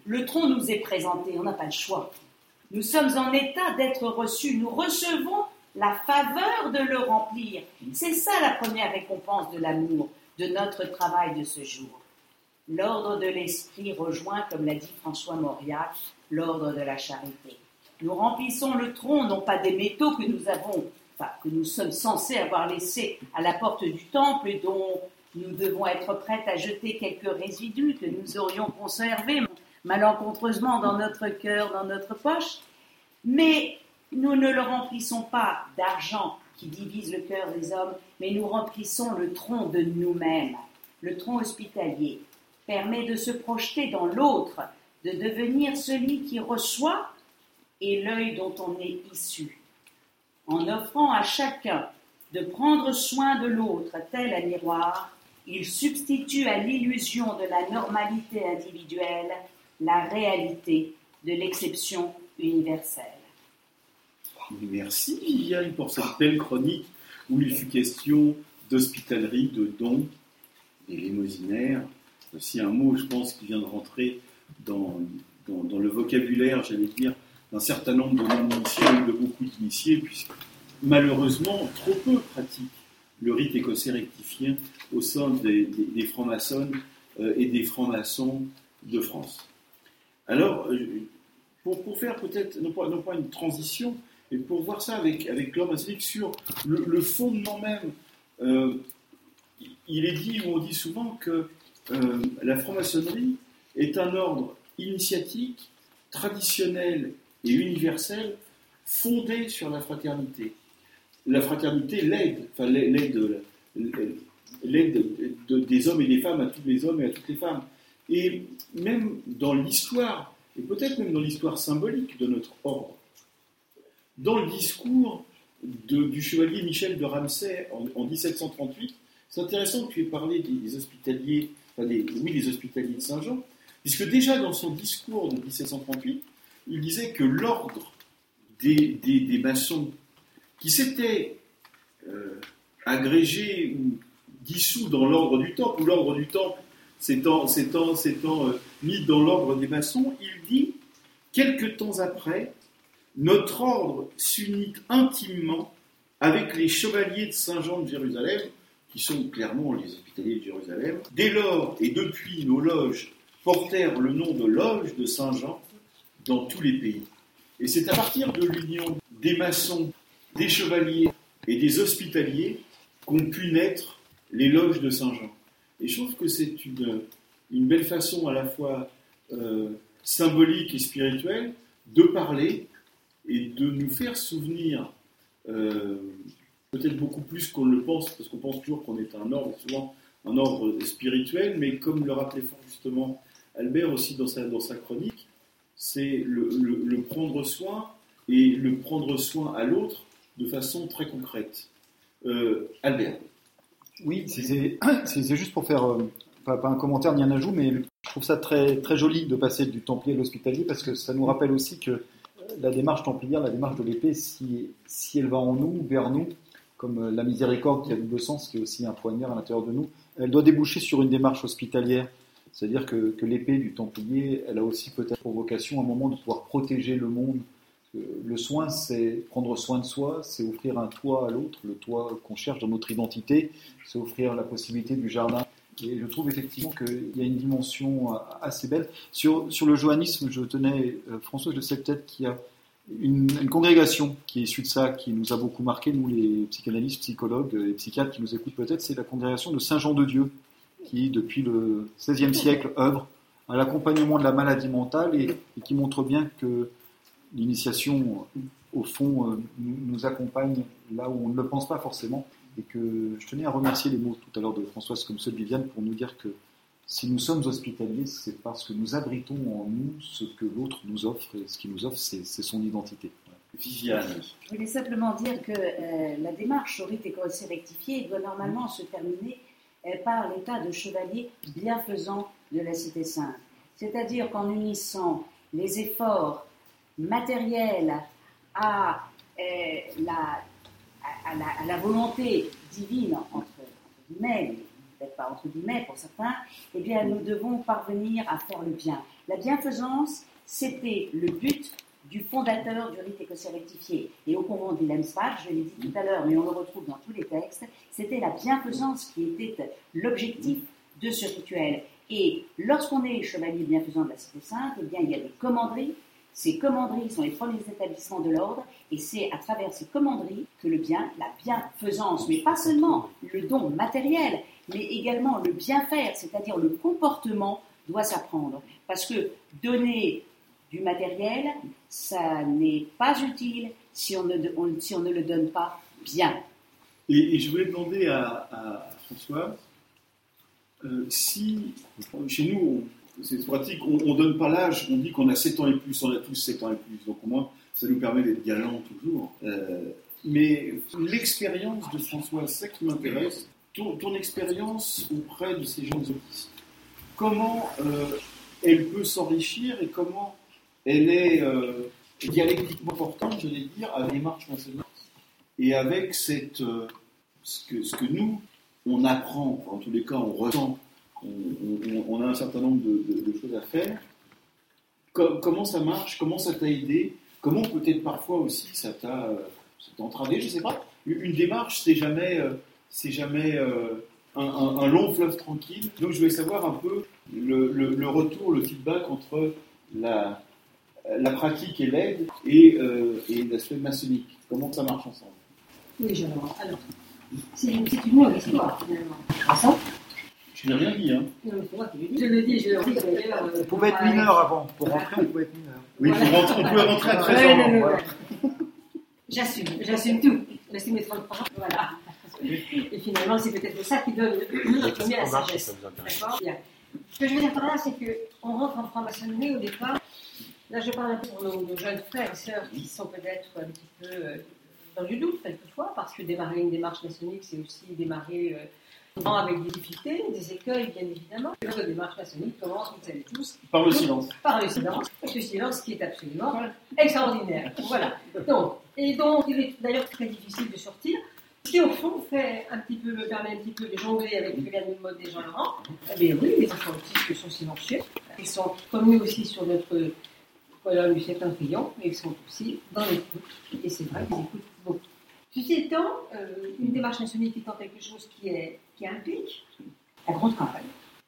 Le tronc nous est présenté, on n'a pas le choix. Nous sommes en état d'être reçus, nous recevons la faveur de le remplir. C'est ça la première récompense de l'amour, de notre travail de ce jour. L'ordre de l'esprit rejoint, comme l'a dit François Mauriac, l'ordre de la charité. Nous remplissons le tronc, non pas des métaux que nous avons, que nous sommes censés avoir laissés à la porte du temple et dont nous devons être prêts à jeter quelques résidus que nous aurions conservés malencontreusement dans notre cœur, dans notre poche, mais nous ne le remplissons pas d'argent qui divise le cœur des hommes, mais nous remplissons le tronc de nous-mêmes. Le tronc hospitalier permet de se projeter dans l'autre, de devenir celui qui reçoit et l'œil dont on est issu. En offrant à chacun de prendre soin de l'autre tel un miroir, il substitue à l'illusion de la normalité individuelle la réalité de l'exception universelle. Merci Viviane pour cette belle chronique où il fut question d'hospitalerie, de dons, des lémosinaires. Aussi un mot, je pense, qui vient de rentrer dans, dans, dans le vocabulaire, j'allais dire, d'un certain nombre de non-initiés de beaucoup d'initiés, puisque malheureusement, trop peu pratiquent le rite écossais rectifié au sein des, des francs-maçons euh, et des francs-maçons de France. Alors, euh, pour, pour faire peut-être, non pas, non pas une transition, mais pour voir ça avec, avec maçonnique sur le, fondement même, euh, il est dit, ou on dit souvent que la franc-maçonnerie est un ordre initiatique, traditionnel et universel, fondé sur la fraternité. La fraternité l'aide, enfin l'aide, de- des hommes et des femmes à tous les hommes et à toutes les femmes. Et même dans l'histoire, et peut-être même dans l'histoire symbolique de notre ordre, dans le discours du chevalier Michel de Ramsay en, en 1738, c'est intéressant que tu aies parlé des, des hospitaliers, enfin des, oui, des hospitaliers de Saint-Jean, puisque déjà dans son discours de 1738, il disait que l'ordre des, maçons qui s'étaient euh, agrégés ou dissous dans l'ordre du temple, ou l'ordre du temple s'étant euh, mis dans l'ordre des maçons, il dit quelque temps après, notre ordre s'unit intimement avec les chevaliers de Saint-Jean de Jérusalem, qui sont clairement les hospitaliers de Jérusalem. Dès lors et depuis, nos loges portèrent le nom de loge de Saint-Jean dans tous les pays. Et c'est à partir de l'union des maçons, des chevaliers et des hospitaliers qu'ont pu naître les loges de Saint-Jean. Et je trouve que c'est une, une belle façon à la fois euh, symbolique et spirituelle de parler et de nous faire souvenir, euh, peut-être beaucoup plus qu'on le pense, parce qu'on pense toujours qu'on est un ordre, souvent un ordre spirituel, mais comme le rappelait fort justement Albert aussi dans sa, dans sa chronique, c'est le, prendre soin et le prendre soin à l'autre de façon très concrète. Euh, Albert. Oui, c'est- juste pour faire, euh, pas, un commentaire ni un ajout, mais je trouve ça très, très joli de passer du templier à l'hospitalier parce que ça nous rappelle aussi que euh, la démarche templière, la démarche de l'épée, si, si elle va en nous, vers nous, comme la miséricorde qui a double sens, qui est aussi un poignard à l'intérieur de nous, elle doit déboucher sur une démarche hospitalière. C'est-à-dire que, l'épée du templier, elle a aussi peut-être pour vocation à un moment de pouvoir protéger le monde. Euh, Le soin, c'est prendre soin de soi, c'est offrir un toit à l'autre, le toit qu'on cherche dans notre identité, c'est offrir la possibilité du jardin. Et je trouve effectivement qu'il y a une dimension euh, assez belle. Sur, le johannisme, je tenais, euh, François, je sais peut-être qu'il y a une, une congrégation qui est issue de ça, qui nous a beaucoup marqué, nous les psychanalystes, psychologues et psychiatres qui nous écoutent peut-être, c'est la congrégation de Saint-Jean de Dieu, qui depuis le XVIe siècle œuvre à l'accompagnement de la maladie mentale et, et qui montre bien que l'initiation, au fond, euh, nous, nous accompagne là où on ne le pense pas forcément. Et que je tenais à remercier les mots tout à l'heure de Françoise comme ceux de Viviane pour nous dire que si nous sommes hospitaliers, c'est parce que nous abritons en nous ce que l'autre nous offre, et ce qu'il nous offre, c'est son identité. Viviane. Je voulais simplement dire que euh, la démarche sur rite et corrosé rectifié doit normalement se terminer euh, par l'état de chevalier bienfaisant de la Cité Sainte. C'est-à-dire qu'en unissant les efforts matériels à, euh, la, à, la, à la volonté divine, entre guillemets, peut-être pas entre guillemets pour certains, eh bien nous devons parvenir à faire le bien. La bienfaisance, c'était le but du fondateur du rite écossais rectifié. Et au convent d'Illemsbach, je l'ai dit tout à l'heure, mais on le retrouve dans tous les textes, c'était la bienfaisance qui était l'objectif de ce rituel. Et lorsqu'on est chevalier bienfaisant de la Cité Sainte, eh bien, il y a des commanderies. Ces commanderies sont les premiers établissements de l'ordre, et c'est à travers ces commanderies que le bien, la bienfaisance, mais pas seulement le don matériel, mais également le bien faire, c'est-à-dire le comportement, doit s'apprendre. Parce que donner du matériel, ça n'est pas utile si on ne, si on ne le donne pas bien. Et, je voulais demander à, à François euh, si, chez nous, c'est pratique, on ne donne pas l'âge, on dit qu'on a 7 ans et plus, on a tous 7 ans et plus, donc au moins ça nous permet d'être galants toujours. Euh, mais l'expérience de François, c'est ça qui m'intéresse, ton, ton expérience auprès de ces jeunes autistes, comment euh, elle peut s'enrichir et comment elle est euh, dialectiquement portante, je vais dire, avec les marches maçonniques et avec cette, euh, ce, que, nous, on apprend, en tous les cas, on ressent, on, a un certain nombre de, choses à faire. Co- comment ça marche Comment ça t'a aidé Comment peut-être parfois aussi ça t'a euh, entravé Je sais pas. Une démarche, c'est jamais, c'est jamais un, long fleuve tranquille. Donc je voulais savoir un peu le retour, le feedback entre la, la pratique et l'aide et, euh, et l'aspect maçonnique. Comment ça marche ensemble? Oui, je vois. Alors, c'est une longue histoire, finalement? Ah, ça? Je n'ai rien dit, hein? Non, mais c'est moi qui le dis. Je le dis, je le dis d'ailleurs. euh, On pouvait être mineur avant. Pour rentrer, on pouvait être mineur. Oui, on pouvait rentrer à 13 Ouais, ans. ouais. J'assume, j'assume tout. J'assume mes 30 ans. Voilà. Et finalement, c'est peut-être ça qui donne le premier la sagesse. D'accord? Bien. Ce que je veux dire par là, c'est qu'on rentre en franc-maçonnerie au départ. Là, je parle un peu pour nos, nos jeunes frères et sœurs qui sont peut-être un petit peu euh, dans du doute quelquefois, parce que démarrer une démarche maçonnique, c'est aussi démarrer euh, souvent avec des difficultés, des écueils, bien évidemment. La démarche maçonnique commence, vous le savez tous, Par le silence. par le silence, ce silence qui est absolument extraordinaire. Voilà. Donc, et donc, il est d'ailleurs très difficile de sortir. qui au fond fait un petit peu, me permet un petit peu de jongler avec le gars de mode des gens Laurent. Eh bien oui, les enfants autistes sont silencieux. Ils sont comme nous aussi sur notre colonne du septentrion, mais ils sont aussi dans l'écoute. Et c'est vrai qu'ils écoutent beaucoup. Ceci étant, euh, une démarche maçonnique étant quelque chose qui, est, qui implique un grand travail.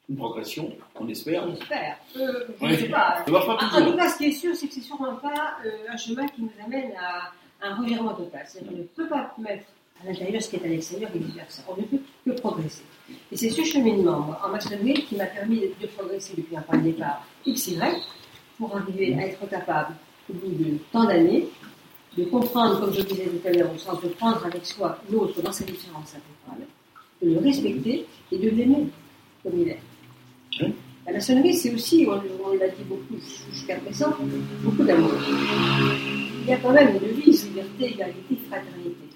Une progression, on espère. J'espère. Euh, je ne sais pas. En- tout cas, ce qui est sûr, c'est que c'est sûrement pas euh, un chemin qui nous amène à un revirement total. C'est-à-dire qu'on ne peut pas mettre à l'intérieur ce qui est à l'extérieur et vice-versa. On ne peut que progresser. Et c'est ce cheminement, moi, en maçonnerie, qui m'a permis de, de progresser depuis un point de départ XY pour arriver à être capable, au bout de tant d'années, de comprendre, comme je disais tout à l'heure, au sens de prendre avec soi l'autre dans sa différence intégrale, de le respecter et de l'aimer comme il est. La maçonnerie, c'est aussi, on, on l'a dit beaucoup jusqu'à présent, beaucoup d'amour. Il y a quand même une devise, liberté, égalité, fraternité.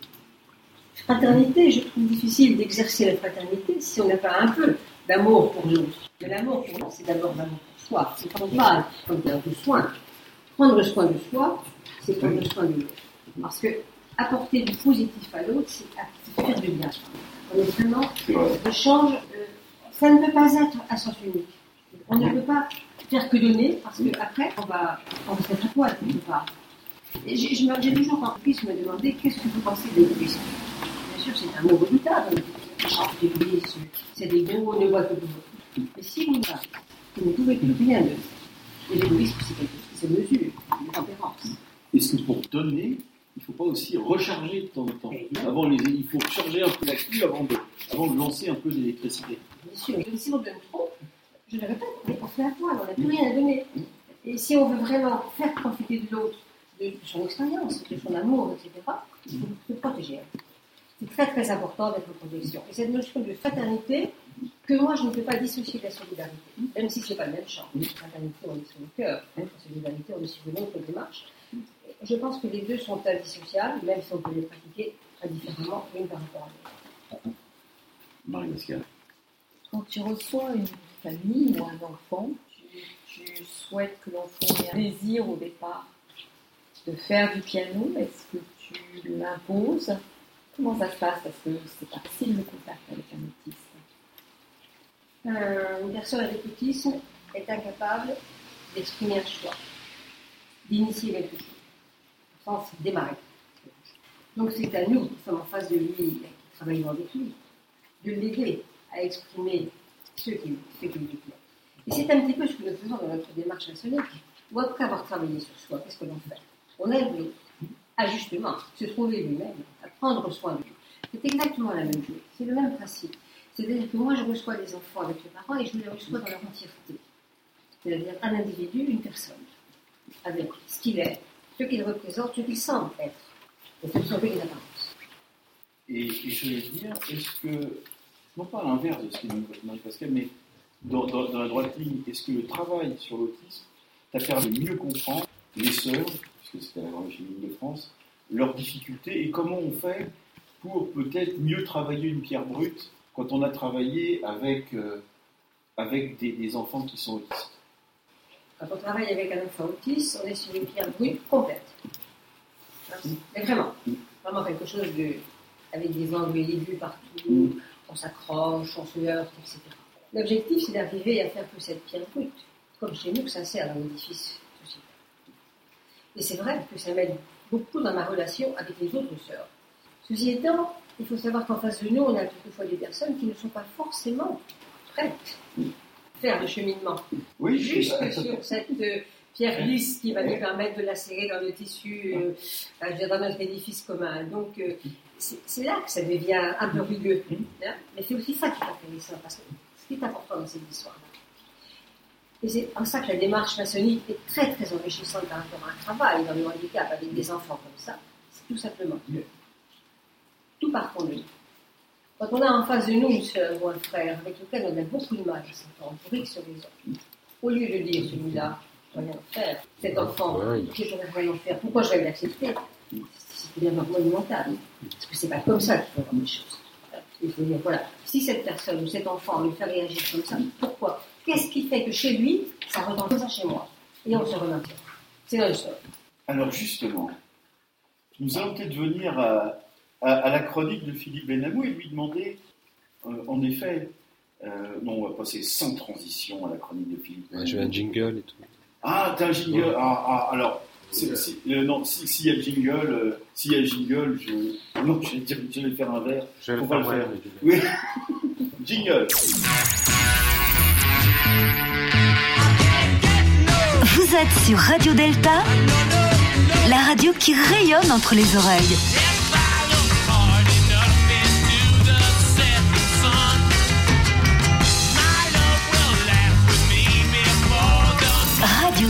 Fraternité, je trouve difficile d'exercer la fraternité si on n'a pas un peu d'amour pour l'autre. Mais l'amour pour l'autre, c'est d'abord l'amour soi. C'est prendre mal, prendre de soin. Prendre soin de soi, c'est prendre soin de l'autre. Parce que apporter du positif à l'autre, c'est faire du bien. On est vraiment, le change, euh, ça ne peut pas être à sens unique. On ne peut pas faire que donner, parce qu'après, on va, on va se mettre à poil quelque part. J'ai je me- j'ai toujours en plus me demander qu'est-ce que vous pensez de l'égoïsme. Bien sûr, c'est un mot redoutable. Ah, c'est des gros, on ne voit que vous. Mais si vous, vous ne pouvez plus rien de et l'égoïsme, c'est quelque chose qui se mesure, une tempérance. Est-ce que pour donner, il ne faut pas aussi recharger de temps en temps avant les, Il faut recharger un peu la clé avant de, avant de lancer un peu d'électricité. Bien sûr, mais si on donne trop, je le répète, on fait à poil, on n'a plus rien à donner. Et si on veut vraiment faire profiter de l'autre, de son expérience, de son amour, etc., il faut se protéger. C'est très très important d'être protection. Et cette notion de fraternité, que moi je ne peux pas dissocier de la solidarité, même si ce n'est pas le même champ. La fraternité, on est sur le cœur, hein, la solidarité, on est sur une autre démarche. Je pense que les deux sont indissociables, même si on peut les pratiquer indifféremment l'une par rapport à l'autre. Marie-Pascal. Quand tu reçois une famille ou un enfant, tu, tu souhaites que l'enfant ait un désir au départ de faire du piano. Est-ce que tu l'imposes? Comment ça se passe? Parce que c'est pas facile le contact avec un autiste. Euh, une personne avec autisme est incapable d'exprimer un choix, d'initier quelque chose, sans démarrer. Donc c'est à nous, qui sommes en face de lui, qui travaillons avec lui, de l'aider à exprimer ce qu'il ce qu'il lui. Et c'est un petit peu ce que nous faisons dans notre démarche maçonnique. Ou après avoir travaillé sur soi, qu'est-ce que l'on fait? On aide à justement se trouver lui-même, à prendre soin de lui. C'est exactement la même chose, c'est le même principe. C'est-à-dire que moi, je reçois des enfants avec les parents et je les reçois dans leur entièreté. C'est-à-dire un individu, une personne, avec ce qu'il est, ce qu'il représente, ce qu'il semble être. Et ce sont des apparences. Et, et je vais dire, est-ce que, non pas à l'inverse de ce que Marie-Pascal, mais dans, dans- la droite ligne, est-ce que le travail sur l'autisme t'a permis de mieux comprendre les sœurs, puisque c'était la grande féminine de France, leurs difficultés et comment on fait pour peut-être mieux travailler une pierre brute quand on a travaillé avec, euh, avec des, enfants qui sont autistes Quand on travaille avec un enfant autiste, on est sur une pierre brute complète. Mais vraiment, vraiment quelque chose de, avec des angles aigus partout, on s'accroche, on se heurte, etc. L'objectif, c'est d'arriver à faire que cette pierre brute, comme chez nous, que ça sert dans l'édifice sociétal. Et c'est vrai que ça m'aide beaucoup dans ma relation avec les autres sœurs. Ceci étant, il faut savoir qu'en face de nous, on a quelquefois des personnes qui ne sont pas forcément prêtes à faire le cheminement. Oui, Juste sur cette euh, pierre lisse qui va nous permettre de la serrer dans le tissu, euh, dire, dans notre édifice commun. Donc, euh, c'est c'est là que ça devient un peu rugueux. hein. Mais c'est aussi ça qui est intéressant, parce que ce qui est important dans cette histoire-là. Et c'est en ça que la démarche maçonnique est très très enrichissante par rapport à un travail dans le handicap avec des enfants comme ça. C'est tout simplement que tout part pour lui. Quand on a en face de nous une sœur ou un frère avec lequel on a beaucoup de mal à s'entendre, pour X raisons, au lieu de dire celui-là, je rien faire, cet enfant, je ne vais rien faire, pourquoi je vais l'accepter? C'est bien monumental. Parce que c'est pas comme ça qu'il faut voir les choses. Il faut dire, voilà, si cette personne ou cet enfant lui fait réagir comme ça, pourquoi? Qu'est-ce qui fait que chez lui, ça retombe comme ça chez moi? Et on se remaintient. C'est notre sort. Alors justement, nous allons peut-être venir à, à- à la chronique de Philippe Benamou et lui demander, euh, en effet, euh, non, on va passer sans transition à la chronique de Philippe Ouais, je veux un jingle et tout. Ah, t'as un jingle Ah, ah, alors, euh, non, si- s'il y a le jingle, euh, s'il y a le jingle, je, non, je vais, dire- je vais faire un verre. Je vais On le va faire Oui. jingle. Vous êtes sur Radio Delta, la radio qui rayonne entre les oreilles.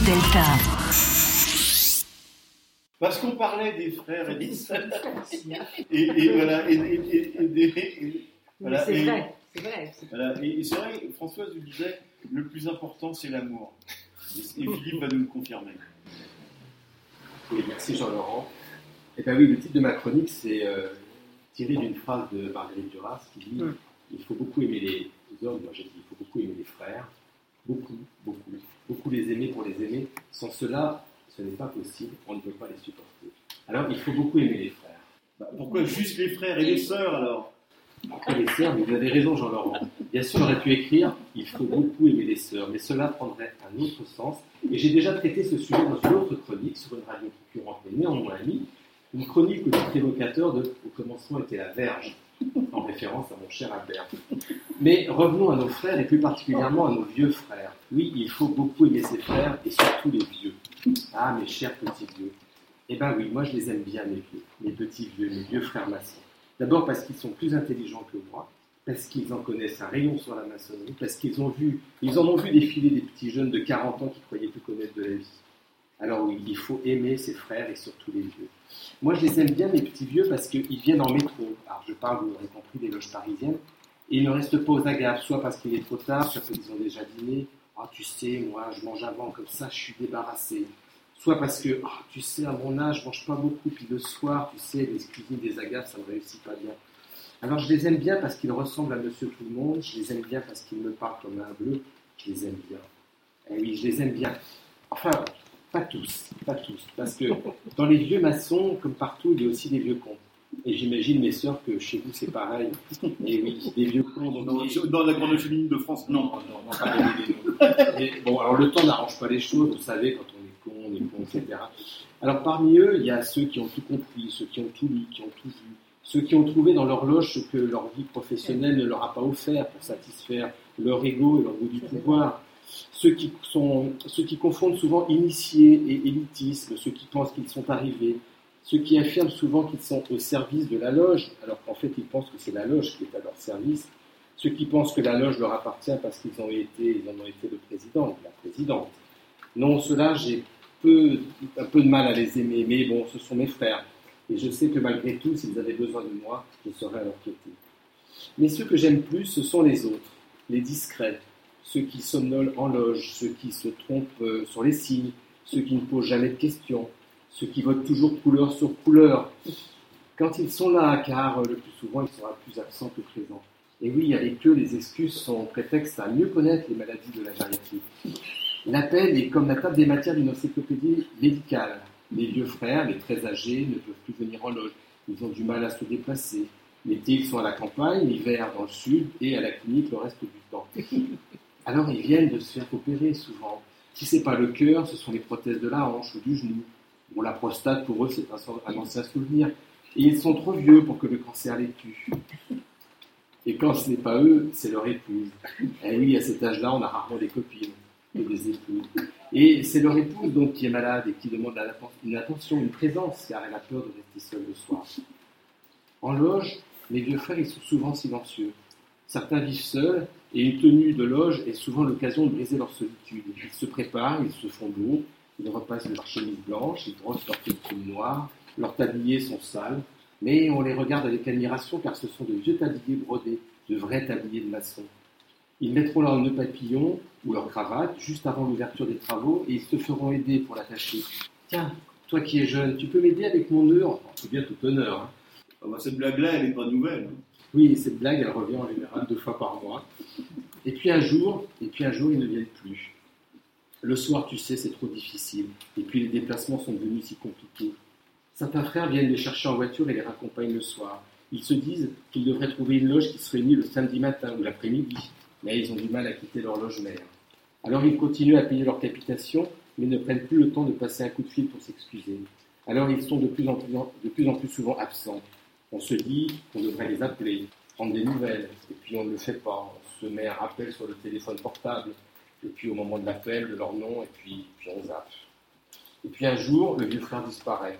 Delta. Parce qu'on parlait des frères et des sœurs. Et, et voilà, et, et- et- et des- et- voilà, c'est vrai, c'est vrai. Voilà, et, et c'est vrai, Françoise nous disait, le plus important c'est l'amour. Et, et Philippe va nous le confirmer. Oui, merci Jean-Laurent. Eh bien oui, le titre de ma chronique, c'est euh, tiré d'une phrase de Marguerite Duras qui dit Mm. Il faut beaucoup aimer les hommes, moi j'ai dit il faut beaucoup aimer les frères, beaucoup, beaucoup, beaucoup les aimer pour les aimer. Sans cela, ce n'est pas possible, on ne peut pas les supporter. Alors il faut beaucoup aimer les frères. Bah, pourquoi juste les frères et les sœurs alors? Après les sœurs, mais vous avez raison Jean-Laurent. Bien sûr, on aurait pu écrire? Il faut beaucoup aimer les sœurs, mais cela prendrait un autre sens. Et j'ai déjà traité ce sujet dans une autre chronique sur une radio concurrente, mais néanmoins amie, une chronique au titre évocateur de Au commencement était la verge, en référence à mon cher Albert. Mais revenons à nos frères et plus particulièrement à nos vieux frères. Oui, il faut beaucoup aimer ses frères et surtout les vieux. Ah, mes chers petits vieux. Eh ben oui, moi je les aime bien, mes vieux, mes petits vieux, mes vieux frères maçons. D'abord parce qu'ils sont plus intelligents que moi, parce qu'ils en connaissent un rayon sur la maçonnerie, parce qu'ils ont vu, ils en ont vu défiler des petits jeunes de 40 ans qui croyaient tout connaître de la vie. Alors oui, il faut aimer ses frères et surtout les vieux. Moi, je les aime bien, mes petits vieux, parce qu'ils viennent en métro. Alors, je parle, vous l'aurez compris, des loges parisiennes. Et ils ne restent pas aux agapes, soit parce qu'il est trop tard, soit parce qu'ils ont déjà dîné. Ah, tu sais, moi, je mange avant, comme ça, je suis débarrassé. Soit parce que, ah, tu sais, à mon âge, je mange pas beaucoup, puis le soir, tu sais, les cuisines des agapes, ça ne réussit pas bien. Alors, je les aime bien parce qu'ils ressemblent à Monsieur Tout le Monde. Je les aime bien parce qu'ils me parlent comme un bleu. Je les aime bien. Eh oui, je les aime bien. Enfin, pas tous, pas tous. Parce que dans les vieux maçons, comme partout, il y a aussi des vieux cons. Et j'imagine, mes sœurs, que chez vous, c'est pareil. Et oui, des vieux cons. dans, la grande féminine de France, non. non, non, pas des bon, alors le temps n'arrange pas les choses, vous savez, quand on est con, on est con, etc. Alors parmi eux, il y a ceux qui ont tout compris, ceux qui ont tout lu, qui ont tout vu, ceux qui ont trouvé dans l'horloge ce que leur vie professionnelle ne leur a pas offert pour satisfaire leur ego et leur goût du pouvoir. Ceux qui, sont, ceux qui confondent souvent initiés et élitisme, ceux qui pensent qu'ils sont arrivés, ceux qui affirment souvent qu'ils sont au service de la loge, alors qu'en fait ils pensent que c'est la loge qui est à leur service, ceux qui pensent que la loge leur appartient parce qu'ils ont été, ils en ont été le président ou la présidente. Non, ceux-là, j'ai un peu de mal à les aimer, mais bon, ce sont mes frères. Et je sais que malgré tout, s'ils avaient besoin de moi, je serais à leur côté. Mais ceux que j'aime plus, ce sont les autres, les discrets, ceux qui somnolent en loge, ceux qui se trompent euh, sur les signes, ceux qui ne posent jamais de questions, ceux qui votent toujours couleur sur couleur. Quand ils sont là, car euh, le plus souvent, ils seront plus absents que présents. Et oui, avec eux, les excuses sont prétexte à mieux connaître les maladies de la gériatrie. L'appel est comme la table des matières d'une encyclopédie médicale. Les vieux frères, les très âgés, ne peuvent plus venir en loge. Ils ont du mal à se déplacer. L'été, ils sont à la campagne, l'hiver dans le sud et à la clinique le reste du temps. Alors ils viennent de se faire opérer souvent. Si c'est pas le cœur, ce sont les prothèses de la hanche ou du genou. Bon, la prostate, pour eux, c'est un, ancien souvenir. Et ils sont trop vieux pour que le cancer les tue. Et quand ce n'est pas eux, c'est leur épouse. Et oui, à cet âge-là, on a rarement des copines et des épouses. Et c'est leur épouse donc qui est malade et qui demande une attention, une présence, car elle a peur de rester seule le soir. En loge, les vieux frères, ils sont souvent silencieux. Certains vivent seuls et une tenue de loge est souvent l'occasion de briser leur solitude. Ils se préparent, ils se font beaux, ils repassent leur chemise blanche, ils brossent leur costume noir, leurs tabliers sont sales, mais on les regarde avec admiration car ce sont de vieux tabliers brodés, de vrais tabliers de maçon. Ils mettront leur nœud papillon ou leur cravate juste avant l'ouverture des travaux et ils se feront aider pour l'attacher. Tiens, toi qui es jeune, tu peux m'aider avec mon nœud Enfin, C'est bien tout honneur. hein. Ah bah, cette blague-là, elle n'est pas nouvelle. Oui, cette blague, elle revient en général deux fois par mois. Et puis un jour, et puis un jour, ils ne viennent plus. Le soir, tu sais, c'est trop difficile. Et puis les déplacements sont devenus si compliqués. Certains frères viennent les chercher en voiture et les raccompagnent le soir. Ils se disent qu'ils devraient trouver une loge qui se réunit le samedi matin ou l'après-midi, mais ils ont du mal à quitter leur loge mère. Alors ils continuent à payer leur capitation, mais ne prennent plus le temps de passer un coup de fil pour s'excuser. Alors ils sont de plus en plus, souvent absents. On se dit qu'on devrait les appeler, prendre des nouvelles, et puis on ne le fait pas. On se met un rappel sur le téléphone portable, et puis au moment de l'appel, de leur nom, et puis, puis on zappe. Et puis un jour, le vieux frère disparaît.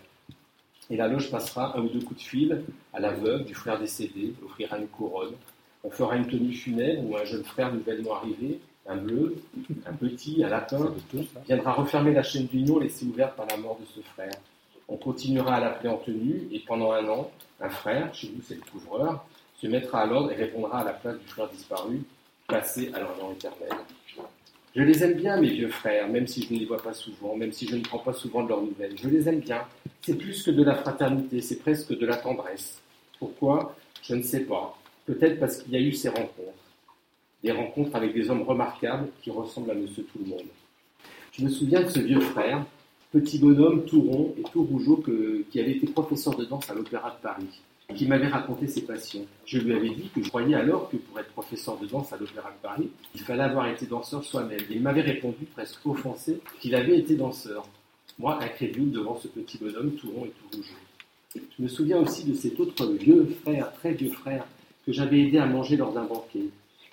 Et la loge passera un ou deux coups de fil à la veuve du frère décédé, offrira une couronne. On fera une tenue funèbre où un jeune frère nouvellement arrivé, un bleu, un petit, un lapin, viendra refermer la chaîne d'union laissée ouverte par la mort de ce frère. On continuera à l'appeler en tenue et pendant un an, un frère, chez nous c'est le couvreur, se mettra à l'ordre et répondra à la place du frère disparu, placé à l'ordre éternel. Je les aime bien, mes vieux frères, même si je ne les vois pas souvent, même si je ne prends pas souvent de leurs nouvelles. Je les aime bien. C'est plus que de la fraternité, c'est presque de la tendresse. Pourquoi? Je ne sais pas. Peut-être parce qu'il y a eu ces rencontres. Des rencontres avec des hommes remarquables qui ressemblent à Monsieur Tout le Monde. Je me souviens de ce vieux frère, petit bonhomme tout rond et tout rougeau qui avait été professeur de danse à l'Opéra de Paris, qui m'avait raconté ses passions. Je lui avais dit que je croyais alors que pour être professeur de danse à l'Opéra de Paris, il fallait avoir été danseur soi-même. Il m'avait répondu, presque offensé, qu'il avait été danseur. Moi, incrédule devant ce petit bonhomme tout rond et tout rougeau. Je me souviens aussi de cet autre vieux frère, très vieux frère, que j'avais aidé à manger lors d'un banquet.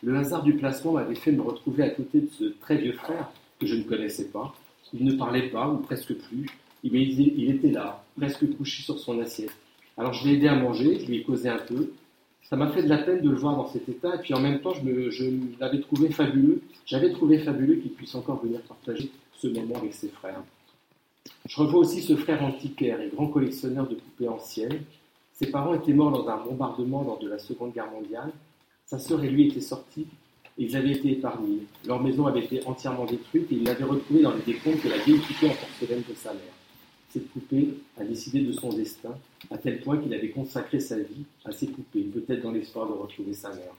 Le hasard du placement m'avait fait me retrouver à côté de ce très vieux frère que je ne connaissais pas. Il ne parlait pas, ou presque plus, mais il était là, presque couché sur son assiette. Alors je l'ai aidé à manger, je lui ai causé un peu. Ça m'a fait de la peine de le voir dans cet état, et puis en même temps, je, l'avais trouvé fabuleux. J'avais trouvé fabuleux qu'il puisse encore venir partager ce moment avec ses frères. Je revois aussi ce frère antiquaire et grand collectionneur de poupées anciennes. Ses parents étaient morts dans un bombardement lors de la Seconde Guerre mondiale. Sa sœur et lui étaient sortis et ils avaient été épargnés. Leur maison avait été entièrement détruite et il l'avait retrouvée dans les décombres de la vieille poupée en porcelaine de sa mère. Cette poupée a décidé de son destin, à tel point qu'il avait consacré sa vie à ces poupées, peut-être dans l'espoir de retrouver sa mère.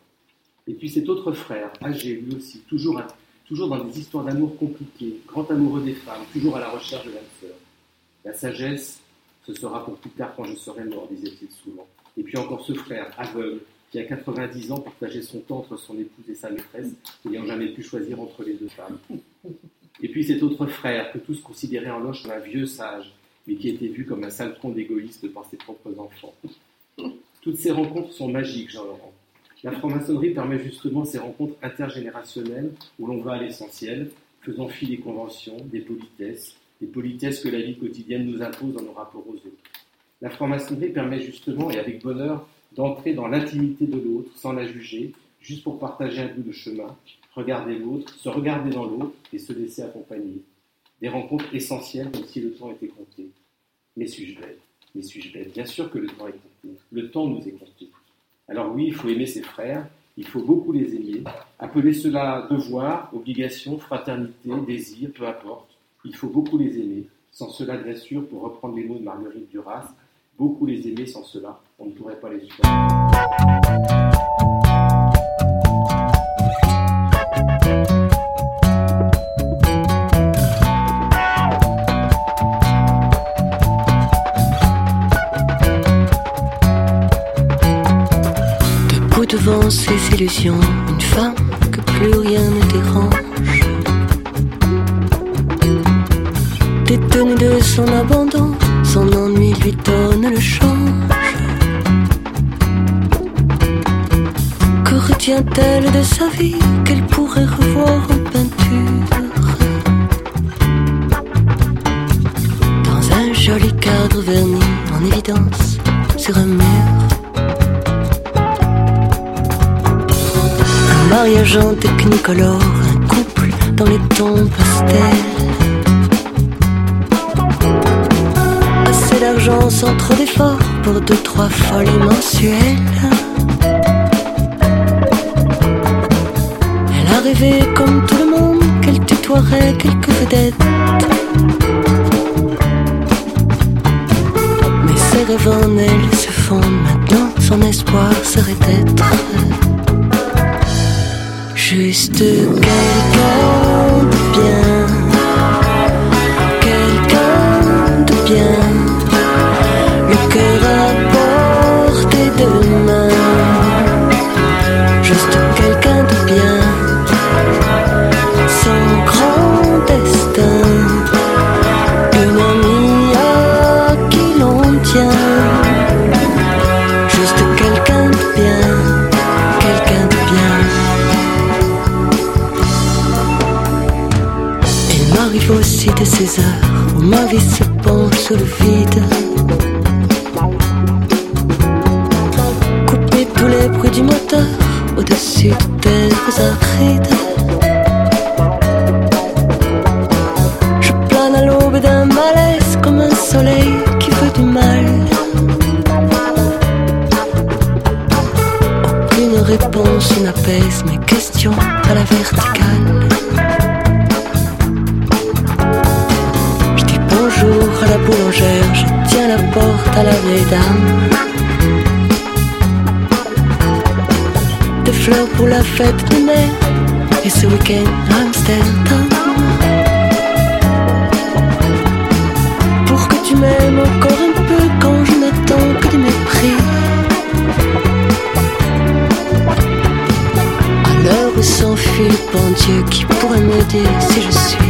Et puis cet autre frère, âgé lui aussi, toujours, dans des histoires d'amour compliquées, grand amoureux des femmes, toujours à la recherche de l'âme sœur. La sagesse, ce sera pour plus tard quand je serai mort, disait-il souvent. Et puis encore ce frère, aveugle, qui à 90 ans partageait son temps entre son épouse et sa maîtresse, n'ayant jamais pu choisir entre les deux femmes. Et puis cet autre frère, que tous considéraient en loge comme un vieux sage, mais qui était vu comme un sale tronc d'égoïste par ses propres enfants. Toutes ces rencontres sont magiques, Jean-Laurent. La franc-maçonnerie permet justement ces rencontres intergénérationnelles où l'on va à l'essentiel, faisant fi des conventions, des politesses, des politesses que la vie quotidienne nous impose dans nos rapports aux autres. La franc-maçonnerie permet justement, et avec bonheur, d'entrer dans l'intimité de l'autre sans la juger, juste pour partager un bout de chemin, regarder l'autre, se regarder dans l'autre et se laisser accompagner. Des rencontres essentielles comme si le temps était compté. Mais suis-je bête? Mais suis-je bête? Bien sûr que le temps est compté. Le temps nous est compté. Alors oui, il faut aimer ses frères, il faut beaucoup les aimer, appeler cela devoir, obligation, fraternité, désir, peu importe. Il faut beaucoup les aimer. Sans cela, bien sûr, pour reprendre les mots de Marguerite Duras, beaucoup les aimer, sans cela, on ne pourrait pas les supporter. Devant ses illusions, une femme que plus rien ne dérange. Détenue de son abandon, son ennui lui donne le change. Que retient-elle de sa vie qu'elle pourrait revoir en peinture? Dans un joli cadre verni en évidence sur un mur. En technicolore, un couple dans les tons pastels. Assez d'argent sans trop d'efforts pour deux, trois folies mensuelles. Elle a rêvé comme tout le monde qu'elle tutoierait quelques vedettes. Mais ses rêves en elle se fondent maintenant, son espoir serait d'être Juste quelqu'un ces heures où ma vie se penche sous le vide. Couper tous les bruits du moteur au-dessus de terres arides. Je plane à l'aube d'un malaise comme un soleil qui veut du mal. Aucune réponse n'apaise mes questions à la verticale. À la vieille dame. Des fleurs pour la fête de mai et ce week-end à Amsterdam. Pour que tu m'aimes encore un peu quand je n'attends que du mépris. À l'heure où s'enfuit bon Dieu qui pourrait me dire si je suis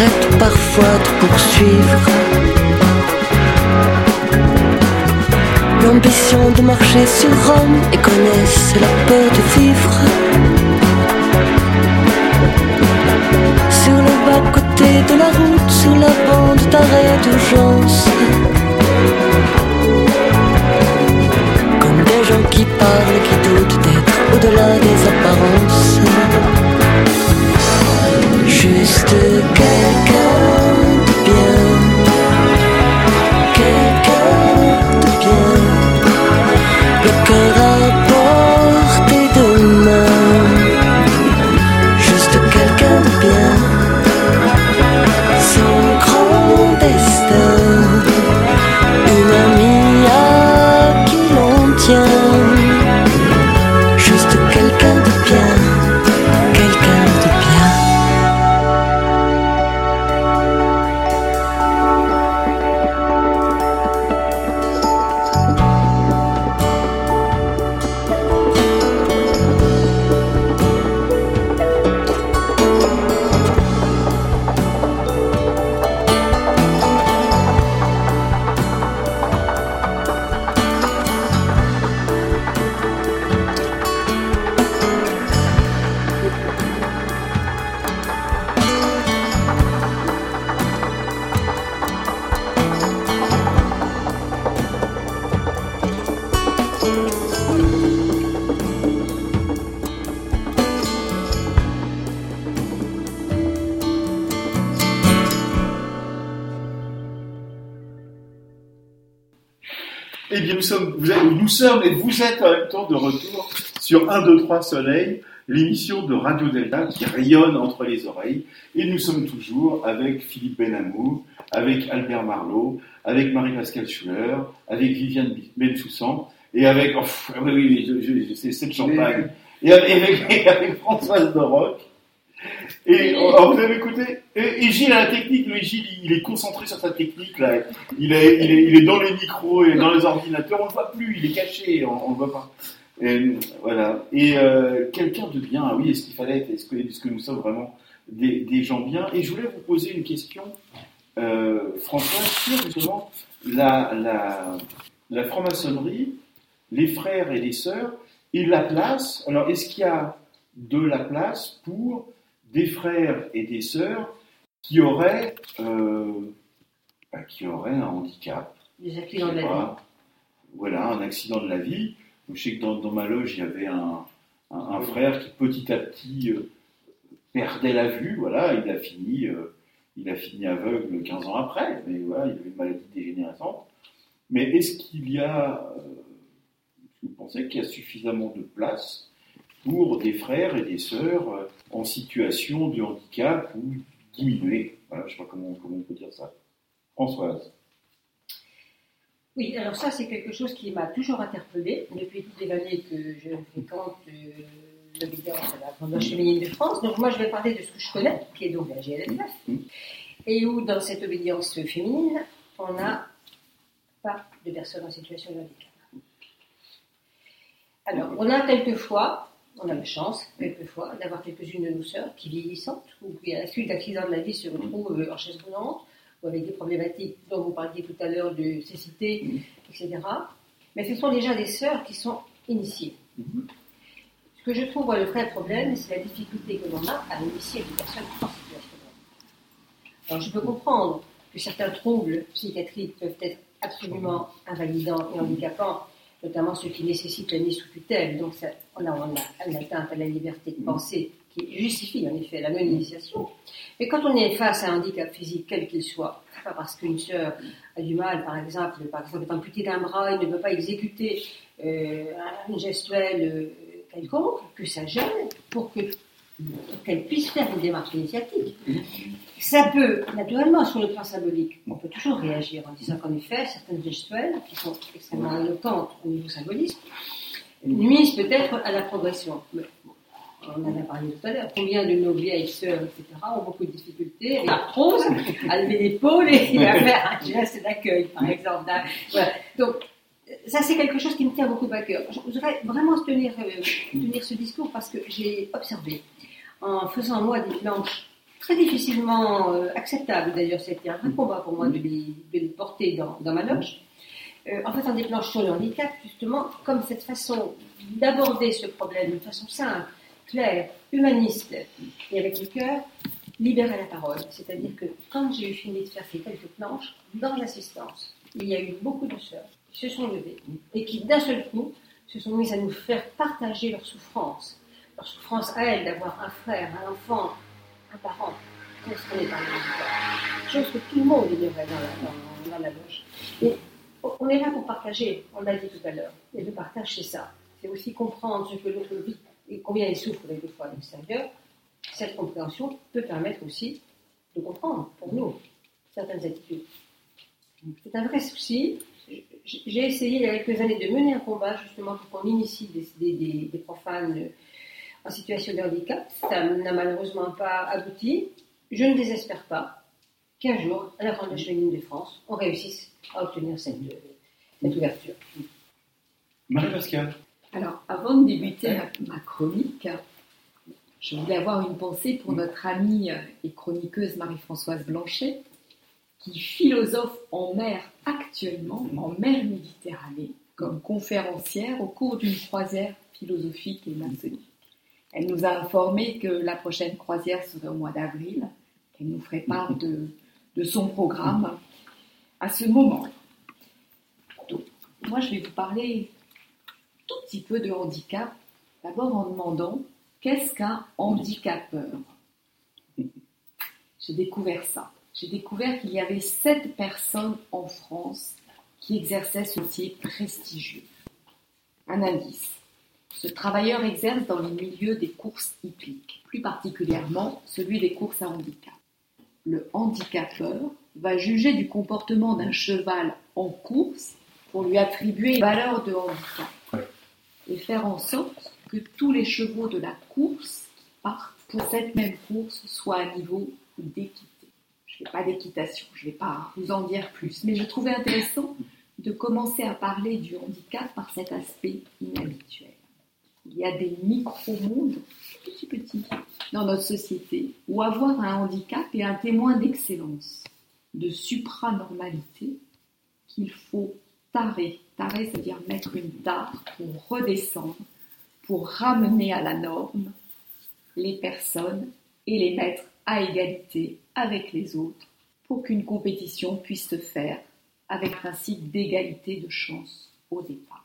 s'arrêtent parfois de poursuivre. L'ambition de marcher sur Rome et connaissent la peur de vivre. Sur le bas-côté de la route, sur la bande d'arrêt d'urgence. Comme des gens qui parlent, qui doutent d'être au-delà des apparences. Juste quelqu'un de sommes et vous êtes en même temps de retour sur 1, 2, 3 Soleil, l'émission de Radio Delta qui rayonne entre les oreilles. Et nous sommes toujours avec Philippe Benamour, avec Albert Marlot, avec Marie-Pascale Schuller, avec Viviane Bensoussan, et avec, oh, oui, oui, c'est de champagne, et avec, et avec Françoise Doroc. Et vous avez écouté et, et Gilles à la technique, mais Gilles il est concentré sur sa technique là. Il est, il est, il est dans les micros et dans les ordinateurs, on le voit plus, il est caché, on, on le voit pas. Et, voilà. Et euh, quelqu'un de bien, ah oui, est-ce qu'il fallait être, est-ce que, est-ce que nous sommes vraiment des, des gens bien? Et je voulais vous poser une question, euh, François, sur justement la, la, la franc-maçonnerie, les frères et les sœurs, et la place. Alors, est-ce qu'il y a de la place pour des frères et des sœurs qui auraient, euh, bah, qui auraient un handicap Des accidents de la vie. voilà. Un accident de la vie. Je sais que dans, dans ma loge, il y avait un, un- un frère qui petit à petit euh, perdait la vue, voilà, il a fini, euh, il a fini aveugle 15 ans après, mais voilà, il avait une maladie dégénérescente. Mais est-ce qu'il y a, vous pensez qu'il y a suffisamment de place pour des frères et des sœurs en situation de handicap ou diminué Voilà, je ne sais pas comment, comment on peut dire ça. Françoise. Oui, alors ça, c'est quelque chose qui m'a toujours interpellée depuis toutes les années que je fréquente euh, l'obédience à la Fondation féminine de France. Donc, moi, je vais parler de ce que je connais, qui est donc la GLSF, et où, dans cette obédience féminine, on n'a pas de personnes en situation de handicap. Alors, on a quelquefois, on a la chance, quelquefois, d'avoir quelques-unes de nos sœurs qui vieillissantes, ou qui, à la suite d'accidents de la vie, se retrouvent euh, en chaise roulante, ou avec des problématiques dont vous parliez tout à l'heure de cécité, etc. Mais ce sont déjà des sœurs qui sont initiées. Ce que je trouve le vrai problème, c'est la difficulté que l'on a à initier des personnes en situation de. Alors je peux comprendre que certains troubles psychiatriques peuvent être absolument invalidants et handicapants, notamment ceux qui nécessitent la mise sous tutelle. Donc on a, on une atteinte à la liberté de penser qui justifie en effet la non-initiation. Mais quand on est face à un handicap physique, quel qu'il soit, pas parce qu'une sœur a du mal, par exemple, par exemple, est amputée d'un bras et ne peut pas exécuter euh, une gestuelle euh, quelconque, que ça gêne pour que qu'elle puisse faire une démarche initiatique. Ça peut, naturellement, sur le plan symbolique, on peut toujours réagir en disant qu'en effet, certaines gestuelles, qui sont extrêmement éloquentes au niveau symbolisme, nuisent peut-être à la progression. Mais, on en a parlé tout à l'heure. Combien de nos vieilles sœurs, etc., ont beaucoup de difficultés à l'arthrose, à lever l'épaule et à faire un geste d'accueil, par exemple. Voilà. Donc, ça, c'est quelque chose qui me tient beaucoup à cœur. Je voudrais vraiment tenir, euh, tenir ce discours parce que j'ai observé, en faisant moi des planches très difficilement euh, acceptables, d'ailleurs, c'était un combat pour moi de les, porter dans, dans ma loge, euh, en faisant des planches sur le handicap, justement, comme cette façon d'aborder ce problème d'une façon simple, claire, humaniste et avec le cœur, libérer la parole. C'est-à-dire que quand j'ai eu fini de faire ces quelques planches, dans l'assistance, il y a eu beaucoup de sœurs qui se sont levées et qui, d'un seul coup, se sont mises à nous faire partager leur souffrance. Souffrance à elles d'avoir un frère, un enfant, un parent concerné par le handicap. Chose que tout le monde ignorait dans la, dans, loge. Et on est là pour partager, on l'a dit tout à l'heure. Et le partage, c'est ça. C'est aussi comprendre ce que l'autre vit et combien il souffre quelquefois à l'extérieur. Cette compréhension peut permettre aussi de comprendre, pour nous, certaines attitudes. C'est un vrai souci. J'ai essayé il y a quelques années de mener un combat justement pour qu'on initie des, des- des- des profanes en situation de handicap. Ça n'a malheureusement pas abouti. Je ne désespère pas qu'un jour, à la Fondation féminine de France, on réussisse à obtenir cette, euh, cette ouverture. Marie-Pascale. Alors, avant de débuter ma, ma chronique, je voulais avoir une pensée pour notre amie et chroniqueuse Marie-Françoise Blanchet, qui philosophe en mer actuellement, en mer Méditerranée, comme conférencière au cours d'une croisière philosophique et maçonnique. Elle nous a informé que la prochaine croisière serait au mois d'avril, qu'elle nous ferait part de, de son programme à ce moment. Donc, moi, je vais vous parler tout petit peu de handicap, d'abord en demandant qu'est-ce qu'un handicapeur? J'ai découvert ça. J'ai découvert qu'il y avait sept personnes en France qui exerçaient ce métier prestigieux. Un indice. Ce travailleur exerce dans le milieu des courses hippiques, plus particulièrement celui des courses à handicap. Le handicapeur va juger du comportement d'un cheval en course pour lui attribuer une valeur de handicap et faire en sorte que tous les chevaux de la course qui partent pour cette même course soient à niveau d'équité. Je ne fais pas d'équitation, je ne vais pas vous en dire plus, mais je trouvais intéressant de commencer à parler du handicap par cet aspect inhabituel. Il y a des micro-mondes petits petits dans notre société où avoir un handicap est un témoin d'excellence, de supranormalité qu'il faut tarer. Tarer, c'est-à-dire mettre une tare pour redescendre, pour ramener à la norme les personnes et les mettre à égalité avec les autres pour qu'une compétition puisse se faire avec principe d'égalité de chance au départ.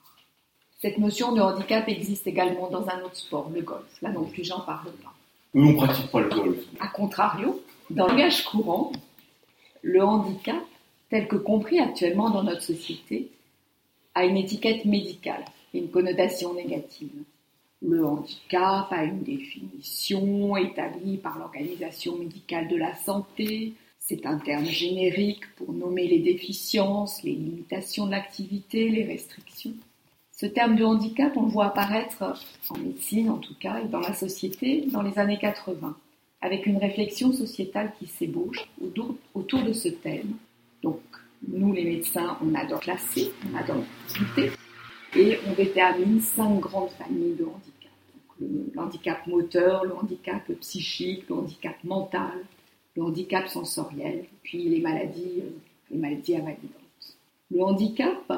Cette notion de handicap existe également dans un autre sport, le golf. Là non plus, j'en parle pas. Eux, on pratique pas le golf. A contrario, dans le langage courant, le handicap, tel que compris actuellement dans notre société, a une étiquette médicale et une connotation négative. Le handicap a une définition établie par l'Organisation médicale de la santé. C'est un terme générique pour nommer les déficiences, les limitations de l'activité, les restrictions. Ce terme de handicap, on le voit apparaître en médecine en tout cas et dans la société dans les années 80, avec une réflexion sociétale qui s'ébauche autour, de ce thème. Donc, nous les médecins, on adore classer, on adore citer, et on détermine cinq grandes familles de handicap. Le, handicap moteur, le handicap psychique, le handicap mental, le handicap sensoriel, puis les maladies invalidantes. Le handicap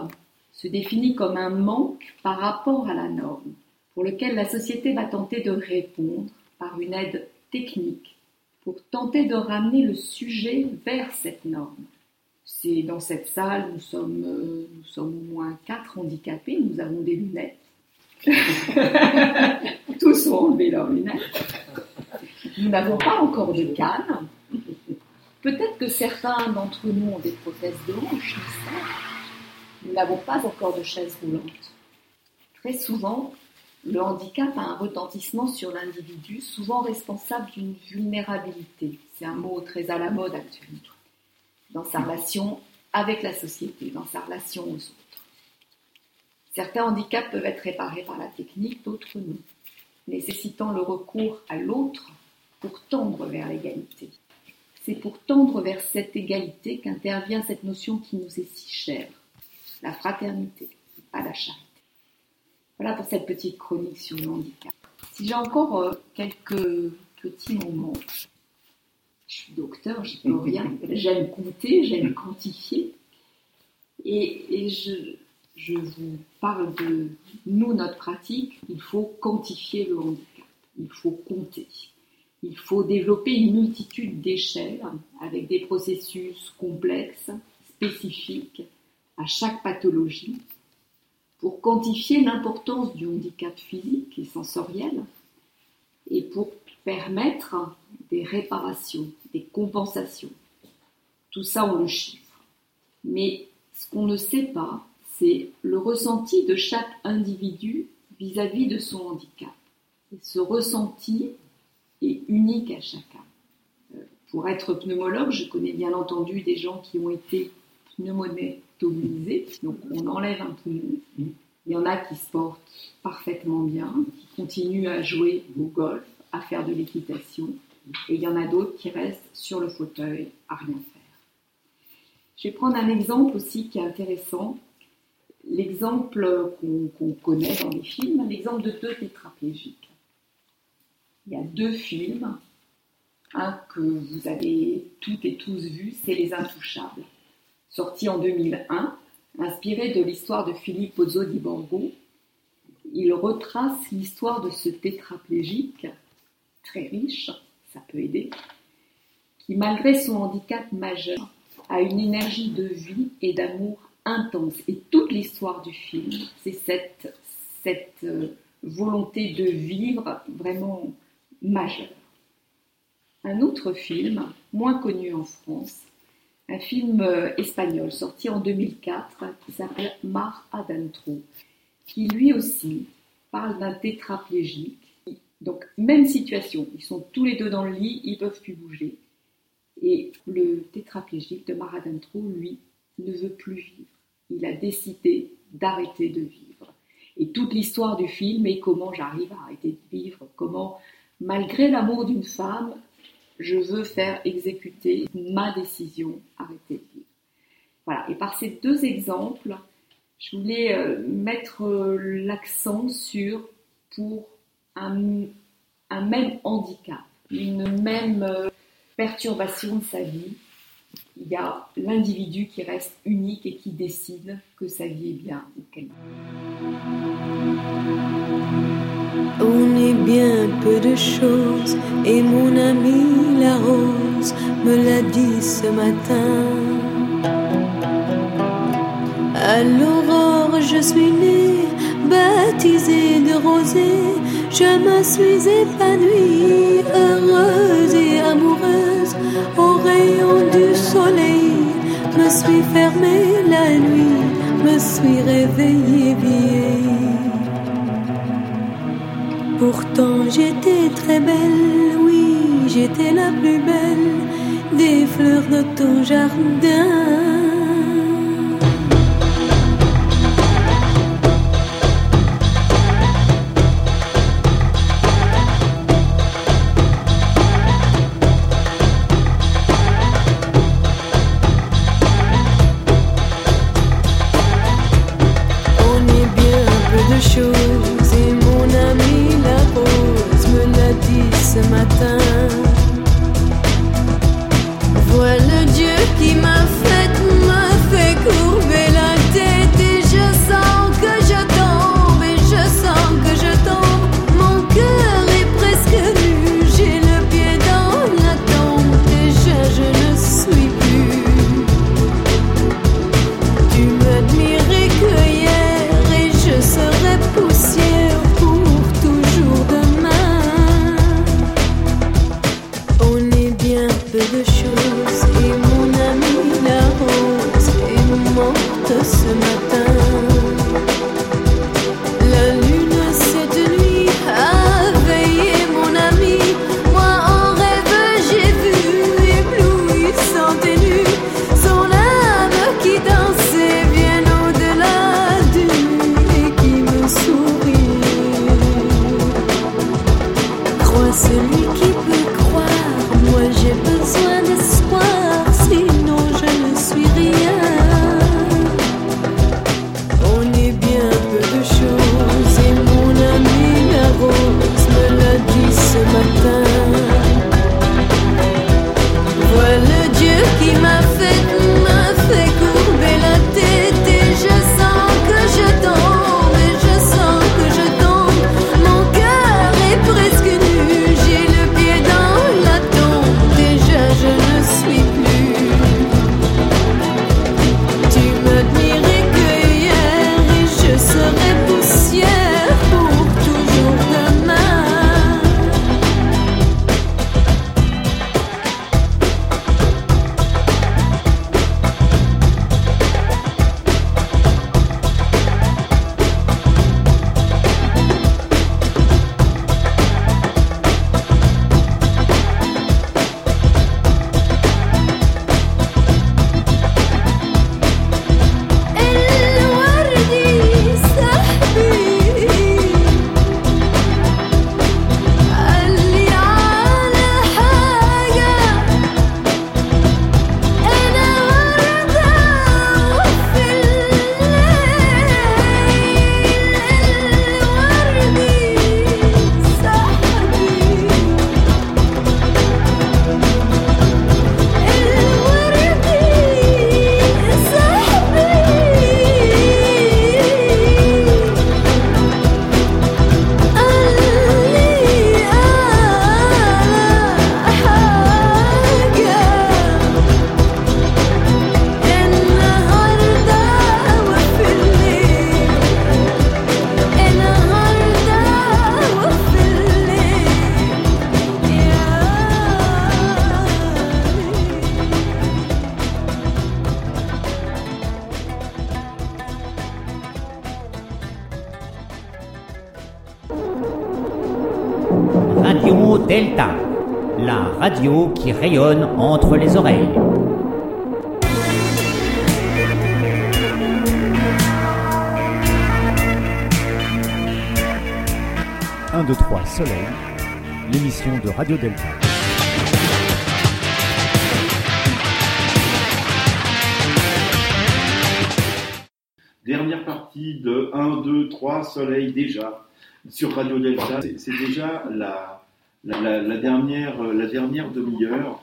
se définit comme un manque par rapport à la norme, pour lequel la société va tenter de répondre par une aide technique, pour tenter de ramener le sujet vers cette norme. C'est dans cette salle, nous sommes, euh, nous sommes au moins quatre handicapés, nous avons des lunettes. Tous ont enlevé leurs lunettes. Nous n'avons pas encore de canne. Peut-être que certains d'entre nous ont des prothèses de hanche, mais ça, nous n'avons pas encore de chaise roulante. Très souvent, le handicap a un retentissement sur l'individu, souvent responsable d'une vulnérabilité. C'est un mot très à la mode actuellement. Dans sa relation avec la société, dans sa relation aux autres. Certains handicaps peuvent être réparés par la technique, d'autres non, nécessitant le recours à l'autre pour tendre vers l'égalité. C'est pour tendre vers cette égalité qu'intervient cette notion qui nous est si chère, la fraternité, pas la charité. Voilà pour cette petite chronique sur le handicap. Si j'ai encore euh, quelques petits moments, je suis docteur, je peux rien, j'aime compter, j'aime quantifier, et, et je, je vous parle de nous, notre pratique, il faut quantifier le handicap, il faut compter. Il faut développer une multitude d'échelles avec des processus complexes, spécifiques à chaque pathologie pour quantifier l'importance du handicap physique et sensoriel et pour permettre des réparations, des compensations. Tout ça, on le chiffre. Mais ce qu'on ne sait pas, c'est le ressenti de chaque individu vis-à-vis de son handicap. Et ce ressenti est unique à chacun. Euh, Pour être pneumologue, je connais bien entendu des gens qui ont été donc on enlève un poumon. Il y en a qui se portent parfaitement bien, qui continuent à jouer au golf, à faire de l'équitation, et il y en a d'autres qui restent sur le fauteuil à rien faire. Je vais prendre un exemple aussi qui est intéressant, l'exemple qu'on qu'on connaît dans les films, l'exemple de deux tétraplégiques. Il y a deux films, un que vous avez toutes et tous vu, c'est Les Intouchables, sorti en 2001, inspiré de l'histoire de Philippe Pozzo di Borgo. Il retrace l'histoire de ce tétraplégique, très riche, ça peut aider, qui malgré son handicap majeur a une énergie de vie et d'amour intense. Et toute l'histoire du film, c'est cette, euh, volonté de vivre vraiment majeure. Un autre film, moins connu en France, un film euh, espagnol sorti en 2004 qui s'appelle Mar Adentro, qui lui aussi parle d'un tétraplégique. Donc, même situation, ils sont tous les deux dans le lit, ils peuvent plus bouger. Et le tétraplégique de Mar Adentro, lui, ne veut plus vivre. Il a décidé d'arrêter de vivre. Et toute l'histoire du film est comment j'arrive à arrêter de vivre, comment, malgré l'amour d'une femme, je veux faire exécuter ma décision, arrêter de vivre. Voilà. Et par ces deux exemples, je voulais euh, mettre euh, l'accent sur, pour un, même handicap, une même euh, perturbation de sa vie, il y a l'individu qui reste unique et qui décide que sa vie est bien ou qu'elle On est bien peu de choses et mon ami la rose me l'a dit ce matin. À l'aurore, je suis née, baptisée de rosée, Je me suis épanouie, heureuse et amoureuse, au rayon du soleil. Me suis fermée la nuit, me suis réveillée vieille. Pourtant j'étais très belle, oui, j'étais la plus belle des fleurs de ton jardin. Crois celui qui peut croire, moi j'ai besoin d'espoir, sinon je ne suis rien. On est bien peu de choses et mon ami la rose me l'a dit ce matin. Qui rayonne entre les oreilles. Un, deux, trois, Soleil, l'émission de Radio Delta. Dernière partie de 1, 2, 3 Soleil déjà sur Radio Delta. C'est déjà la, la- la dernière, euh, la dernière demi-heure.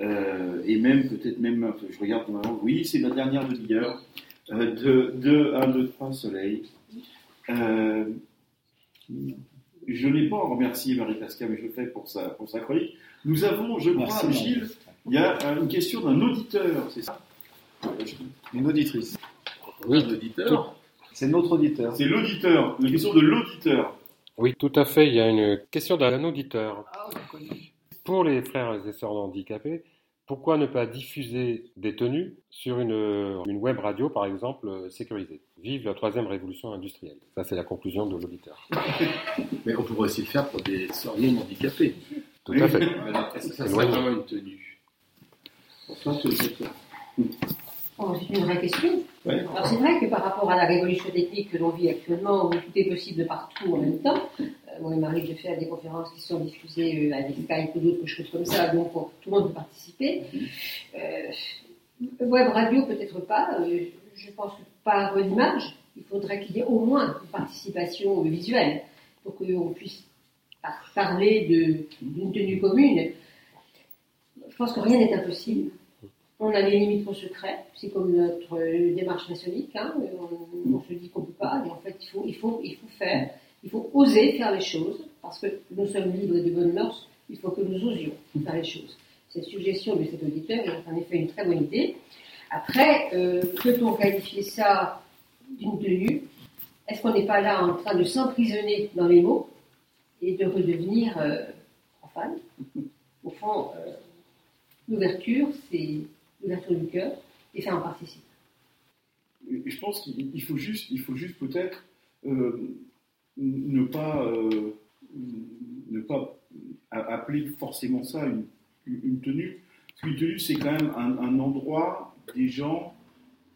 euh, et même, peut-être même, je regarde normalement, oui, c'est la dernière demi-heure euh, de, de 1, 2, 3 Soleil. Euh, je n'ai pas remercié Marie Pascal, mais je le fais pour sa, pour sa chronique. Nous avons, je crois, Merci. Gilles, il y a une question d'un auditeur, c'est ça? Une auditrice. Oui, l'auditeur. C'est notre auditeur. C'est l'auditeur, la question de l'auditeur. Oui, tout à fait. Il y a une question d'un auditeur. Pour les frères et sœurs handicapés, pourquoi ne pas diffuser des tenues sur une, une web radio, par exemple, euh, sécurisée? Vive la troisième révolution industrielle. Ça, c'est la conclusion de l'auditeur. Mais on pourrait aussi le faire pour des sœurs non handicapées. Tout à fait. Est-ce que ça C'est vraiment une tenue Enfin. Oh, c'est une vraie question. Ouais. Alors c'est vrai que par rapport à la révolution technique que l'on vit actuellement, où tout est possible de partout en même temps, euh, moi il m'arrive de faire des conférences qui sont diffusées euh, avec Skype ou d'autres choses comme ça, donc pour- tout le monde peut participer. Euh, web radio peut-être pas, je pense que par l'image, il faudrait qu'il y ait au moins une participation visuelle pour qu'on puisse par- parler d'une tenue commune. Je pense que rien n'est impossible. On a des limites au secret, c'est comme notre démarche maçonnique. hein, On, on se dit qu'on ne peut pas, et en fait, il faut, il, faut, il faut faire, il faut oser faire les choses, parce que nous sommes libres de bonnes mœurs, il faut que nous osions faire les choses. Cette suggestion de cet auditeur est en effet une très bonne idée. Après, euh, peut-on qualifier ça d'une tenue? Est-ce qu'on n'est pas là en train de s'emprisonner dans les mots et de redevenir euh, profane? Au fond, euh, l'ouverture, c'est l'ouverture du cœur et ça en participe. Je pense qu'il il faut juste, il faut juste peut-être euh, ne pas, euh, ne pas appeler forcément ça une, une tenue. Qu'une tenue, c'est quand même un, endroit des gens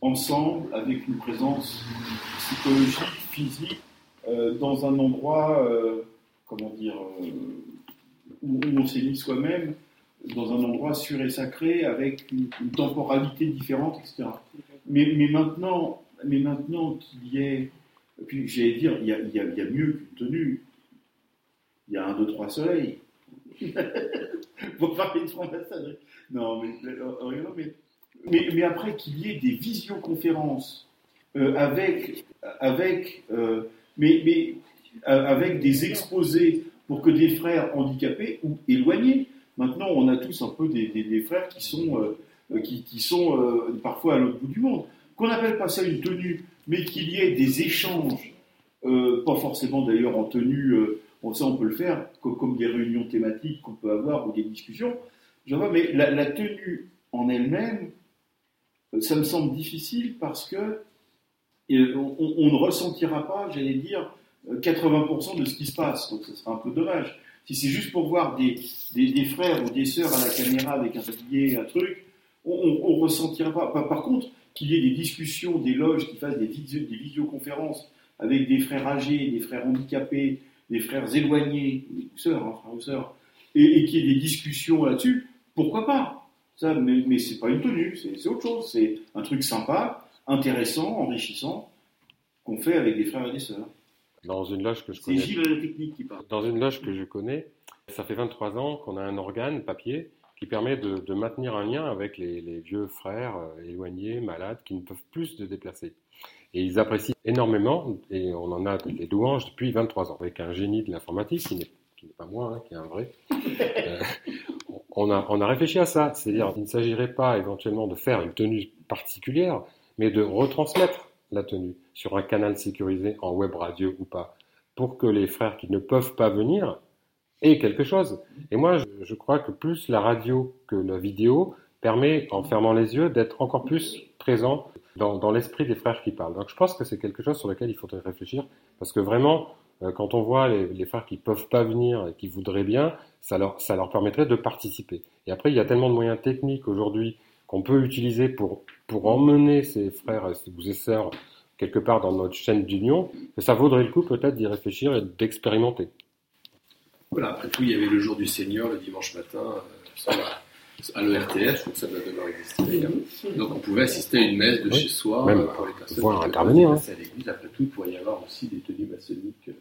ensemble avec une présence psychologique, physique, euh, dans un endroit, euh, comment dire, où, où on mis soi-même, dans un endroit sûr et sacré, avec une, une temporalité différente, etc. Mais, mais maintenant, mais maintenant qu'il y ait, puis j'allais dire, il y a, mieux qu'une tenue. Il y a un, deux, trois soleils. Pour parler de franc-maçonnerie. Non, mais, euh, mais, mais, mais après qu'il y ait des visioconférences euh, avec, avec, euh, mais, mais, avec des exposés pour que des frères handicapés ou éloignés. Maintenant, on a tous un peu des, frères qui sont, qui, sont parfois à l'autre bout du monde. Qu'on n'appelle pas ça une tenue, mais qu'il y ait des échanges, euh, pas forcément d'ailleurs en tenue, euh, on, ça on peut le faire, co- comme, des réunions thématiques qu'on peut avoir ou des discussions. Vois, mais la, tenue en elle-même, euh, ça me semble difficile parce que euh, on, ne ressentira pas, j'allais dire, euh, 80% de ce qui se passe. Donc ce sera un peu dommage. Si c'est juste pour voir des, des, frères ou des sœurs à la caméra avec un tablier, un truc, on ne ressentira pas. Par contre, qu'il y ait des discussions, des loges qui fassent des, visio- des visioconférences avec des frères âgés, des frères handicapés, des frères éloignés, ou sœurs, hein, frères ou sœurs, et, et qu'il y ait des discussions là-dessus, pourquoi pas? Ça, Mais, mais c'est pas une tenue, c'est autre chose. C'est un truc sympa, intéressant, enrichissant, qu'on fait avec des frères et des sœurs. Dans une loge que je C'est connais. Gilles la technique qui parle. Dans une loge que je connais, ça fait 23 ans qu'on a un organe papier qui permet de, maintenir un lien avec les, les vieux frères euh, éloignés, malades, qui ne peuvent plus se déplacer. Et ils apprécient énormément, et on en a des louanges depuis 23 ans, avec un génie de l'informatique, qui n'est pas moi, hein, qui est un vrai. Euh, on, a, réfléchi à ça, c'est-à-dire qu'il ne s'agirait pas éventuellement de faire une tenue particulière, mais de retransmettre la tenue sur un canal sécurisé en web radio ou pas, pour que les frères qui ne peuvent pas venir aient quelque chose. Et moi, je, crois que plus la radio que la vidéo permet, en fermant les yeux, d'être encore plus présent dans, l'esprit des frères qui parlent. Donc je pense que c'est quelque chose sur lequel il faudrait réfléchir, parce que vraiment, euh, quand on voit les, frères qui peuvent pas venir et qui voudraient bien, ça leur, permettrait de participer. Et après, il y a tellement de moyens techniques aujourd'hui qu'on peut utiliser pour, pour emmener ces frères et sœurs quelque part dans notre chaîne d'union, que ça vaudrait le coup peut-être d'y réfléchir et d'expérimenter. Voilà, après tout, il y avait le jour du Seigneur le dimanche matin euh, la- à l'ERTF, je trouve que ça doit devoir exister d'ailleurs. Donc on pouvait assister à une messe de Oui. chez soi Même euh, pour les personnes pouvoir qui intervenir, passaient à l'église. Après tout, il pourrait y avoir aussi des tenues maçonniques euh,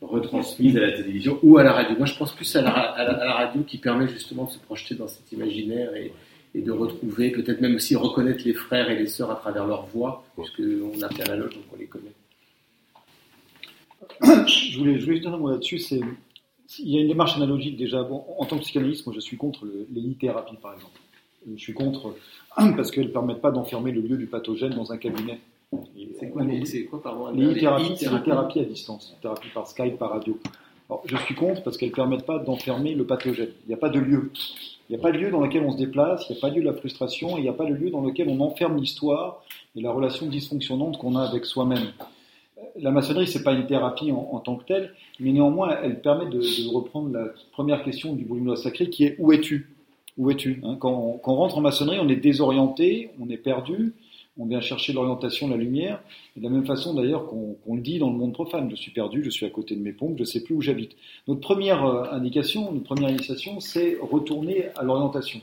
retransmises à la télévision ou à la radio. Moi, je pense plus à la, ra- à la- à la radio qui permet justement de se projeter dans cet imaginaire et, et de retrouver, peut-être même aussi reconnaître les frères et les sœurs à travers leur voix, puisque on a fait à la loge, donc on les connaît. je voulais, je voulais juste dire un mot là-dessus. C'est, il y a une démarche analogique déjà. Bon, en tant que psychanalyste, moi, je suis contre le- les lithérapie, par exemple. Je suis contre parce qu'elles ne permettent pas d'enfermer le lieu du pathogène dans un cabinet C'est quoi, les- quoi, pardon, Les e-thérapies thérapies à distance, thérapie par Skype, par radio. Alors, je suis contre parce qu'elles ne permettent pas d'enfermer le pathogène. Il n'y a pas de lieu. Il n'y a pas de lieu dans lequel on se déplace, il n'y a pas de lieu de la frustration, et il n'y a pas de lieu dans lequel on enferme l'histoire et la relation dysfonctionnante qu'on a avec soi-même. La maçonnerie, c'est pas une thérapie en, tant que telle, mais néanmoins, elle permet de, reprendre la première question du volume sacré qui est où es-tu? Où es-tu Hein, quand, on- rentre en maçonnerie, on est désorienté, on est perdu, on vient chercher l'orientation, la lumière, de la même façon d'ailleurs qu'on qu'on le dit dans le monde profane. Je suis perdu, je suis à côté de mes pompes, je ne sais plus où j'habite. Notre première euh, indication, notre première initiation, c'est retourner à l'orientation.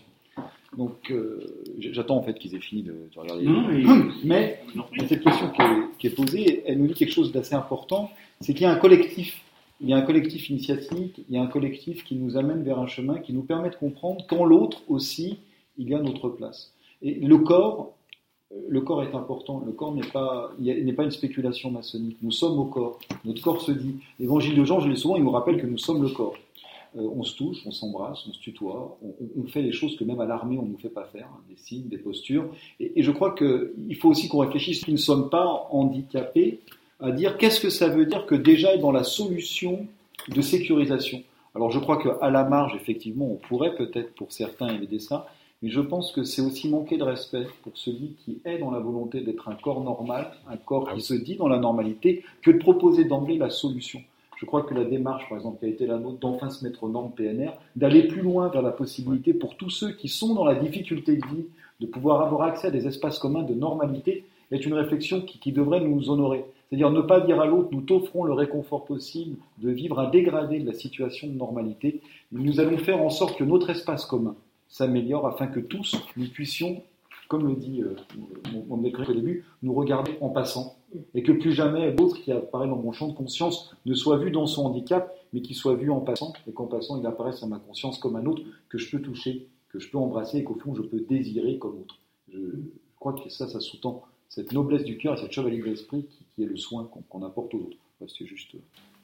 Donc, euh, j'attends en fait qu'ils aient fini de, de regarder. Non, mais- cette question qui est, qui est posée, elle nous dit quelque chose d'assez important, c'est qu'il y a un collectif. Il y a un collectif initiatique, il y a un collectif qui nous amène vers un chemin qui nous permet de comprendre qu'en l'autre aussi, il y a notre place. Et le corps, euh, le corps est important. Le corps n'est pas, n'est pas une spéculation maçonnique. Nous sommes au corps. Notre corps se dit. L'évangile de Jean, je l'ai souvent, il nous rappelle que nous sommes le corps. Euh, on se touche, on s'embrasse, on se tutoie, on, fait les choses que même à l'armée on ne nous fait pas faire, hein, des signes, des postures. Et, et je crois qu'il faut aussi qu'on réfléchisse, nous ne sommes pas handicapés à dire qu'est-ce que ça veut dire que déjà est dans la solution de sécurisation. Alors je crois qu'à la marge, effectivement, on pourrait peut-être pour certains aider ça, mais je pense que c'est aussi manquer de respect pour celui qui est dans la volonté d'être un corps normal, un corps qui se dit dans la normalité, que de proposer d'emblée la solution. Je crois que la démarche, par exemple, qui a été la nôtre d'enfin se mettre aux normes PNR, d'aller plus loin vers la possibilité pour tous ceux qui sont dans la difficulté de vie, de pouvoir avoir accès à des espaces communs de normalité, est une réflexion qui, devrait nous honorer. C'est-à-dire ne pas dire à l'autre, nous t'offrons le réconfort possible de vivre un dégradé de la situation de normalité, mais nous allons faire en sorte que notre espace commun s'améliore afin que tous, nous puissions, comme le dit euh, mon, mon écrit au début, nous regarder en passant, et que plus jamais l'autre qui apparaît dans mon champ de conscience ne soit vu dans son handicap, mais qu'il soit vu en passant, et qu'en passant il apparaisse à ma conscience comme un autre que je peux toucher, que je peux embrasser, et qu'au fond je peux désirer comme autre. Je, je crois que ça, ça sous-tend cette noblesse du cœur et cette chevalerie de l'esprit qui, qui est le soin qu'on apporte aux autres. C'est juste.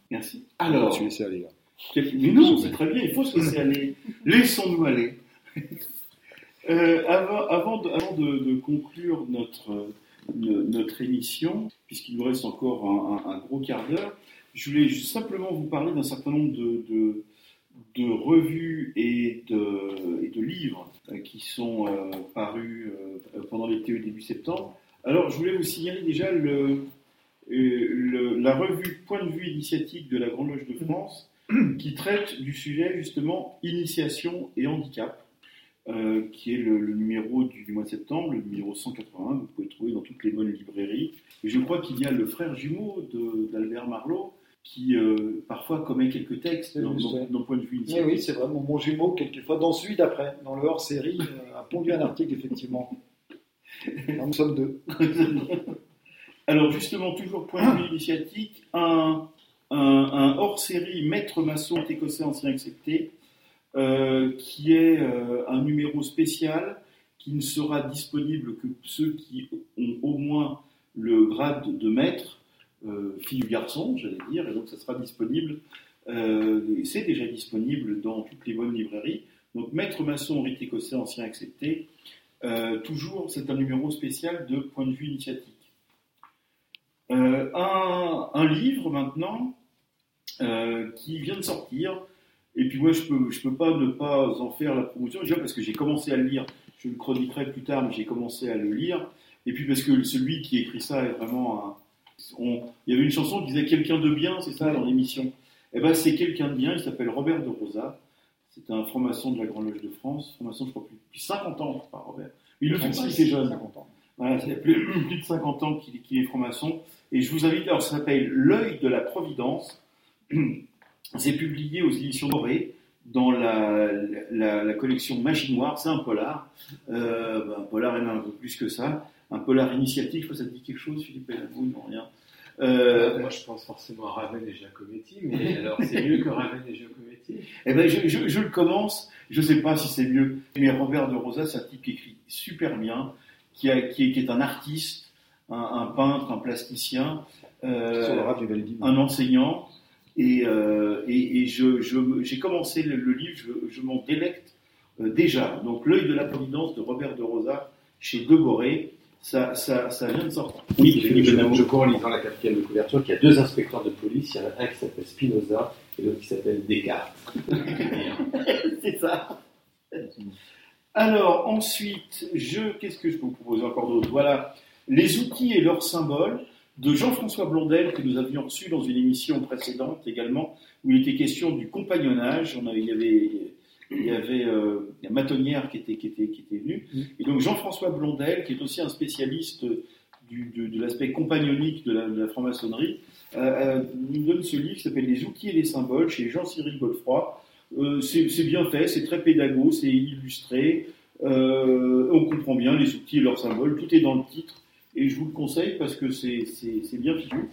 Merci. Alors, je laissé aller. là. Mais non, c'est très bien, il faut se laisser aller. Laissons-nous aller. Euh, avant de, conclure notre, euh, no- notre émission, puisqu'il nous reste encore un, gros quart d'heure, je voulais simplement vous parler d'un certain nombre de, revues et de, livres euh, qui sont parus pendant l'été et début septembre. Alors, je voulais vous signaler déjà la revue Point de vue initiatique de la Grande Loge de France qui traite du sujet justement initiation et handicap, euh, qui est le, le numéro du, du mois de septembre, le numéro 181, vous pouvez le trouver dans toutes les bonnes librairies. Et je crois qu'il y a le frère jumeau d'Albert Marlot qui euh, parfois commet quelques textes dans point de vue oui, c'est vrai, mon, jumeau, quelquefois, dans celui d'après, dans le hors-série, euh, a pondu un article, effectivement. Alors, nous sommes deux. Alors justement, toujours point de vue initiatique, un, un, un hors-série Maître maçon écossais ancien accepté, euh, qui est euh, un numéro spécial qui ne sera disponible que ceux qui ont au moins le grade de maître, euh, fille ou garçon, j'allais dire, et donc ça sera disponible, c'est déjà disponible dans toutes les bonnes librairies. Donc Maître maçon rite écossais ancien accepté, toujours c'est un numéro spécial de point de vue initiatique. Un, livre maintenant qui vient de sortir. Et puis moi, je peux, je peux pas ne pas en faire la promotion, déjà parce que j'ai commencé à le lire, je le chroniquerai plus tard, mais j'ai commencé à le lire. Et puis parce que celui qui écrit ça est vraiment un... on- il y avait une chanson qui disait quelqu'un de bien, c'est ça, dans l'émission. Eh ben c'est quelqu'un de bien, il s'appelle Robert de Rosa. C'est un franc-maçon de la Grande Loge de France, franc-maçon, je crois, depuis 50 ans, crois, Robert. Il le fait pas, il jeune. 50 ans. Voilà, fait plus, plus de 50 ans qu'il qu'il est franc-maçon. Et je vous invite, alors ça s'appelle L'œil de la Providence. C'est publié aux éditions Doré dans la, la, la collection Magie Noire. C'est un polar. Euh, ben, un polar et même un peu plus que ça. Un polar initiatique, je ça te dit quelque chose, Philippe Pellamou Non, rien. Euh, Moi, je pense forcément à Raven et Giacometti, mais alors c'est mieux que Raven et Giacometti? Eh ben, je, je- je le commence. Je sais pas si c'est mieux, mais Robert de Rosa, c'est un type qui écrit super bien, qui, a- qui est, qui est un artiste, un, un peintre, un plasticien, euh, un enseignant. Et, euh, et, et je, je- j'ai commencé le, le livre, je, je m'en délecte euh, déjà. Donc, L'œil de la Providence de Robert de Rosa chez Deboré. ça, ça, ça vient de sortir. Oui, je, Philippe je, crois en lisant la quatrième de couverture qu'il y a deux inspecteurs de police. Il y en a un qui s'appelle Spinoza et l'autre qui s'appelle Descartes. C'est ça. Alors, ensuite, je, qu'est-ce que je peux vous proposer encore d'autre? Voilà, les outils et leurs symboles de Jean-François Blondel, que nous avions reçu dans une émission précédente également, où il était question du compagnonnage. On il y avait, il y avait euh, il y a Matonnière qui était, qui, était, qui était venu. Et donc, Jean-François Blondel, qui est aussi un spécialiste du- de, de l'aspect compagnonique de la, la franc-maçonnerie, euh, euh, nous donne ce livre qui s'appelle Les outils et les symboles chez Jean-Cyril Godefroy. Euh, c'est bien fait, c'est très pédago, c'est illustré, on comprend bien les outils et leurs symboles, tout est dans le titre, et je vous le conseille parce que c'est bien fichu.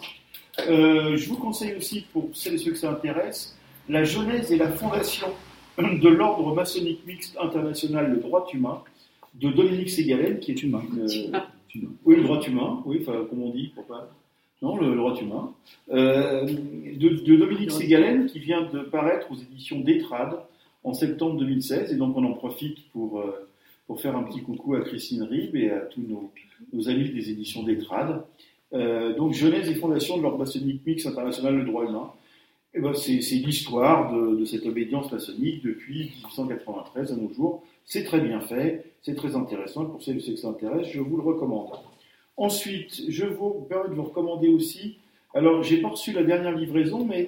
Euh, je vous conseille aussi, pour celles et ceux que ça intéresse, la genèse et la fondation de l'ordre maçonnique mixte international Le Droit Humain de Dominique Ségalen, qui est humain. Euh, oui, le droit humain, oui, enfin, comme on dit, pourquoi Non, le, le droit humain. Euh, de, de Dominique Ségalen, qui vient de paraître aux éditions d'Etrad en septembre 2016, et donc on en profite pour, euh, pour faire un petit coucou à Christine Rib et à tous nos, nos amis des éditions d'Etrad. Euh, donc, Genèse et fondation de l'ordre maçonnique mixte international Le Droit Humain. Eh ben, c'est l'histoire de, cette obédience maçonnique depuis 1893 à nos jours. C'est très bien fait, c'est très intéressant. Pour ceux ça intéresse, je vous le recommande. Ensuite, je vous permets de vous recommander aussi. Alors, j'ai pas reçu la dernière livraison, mais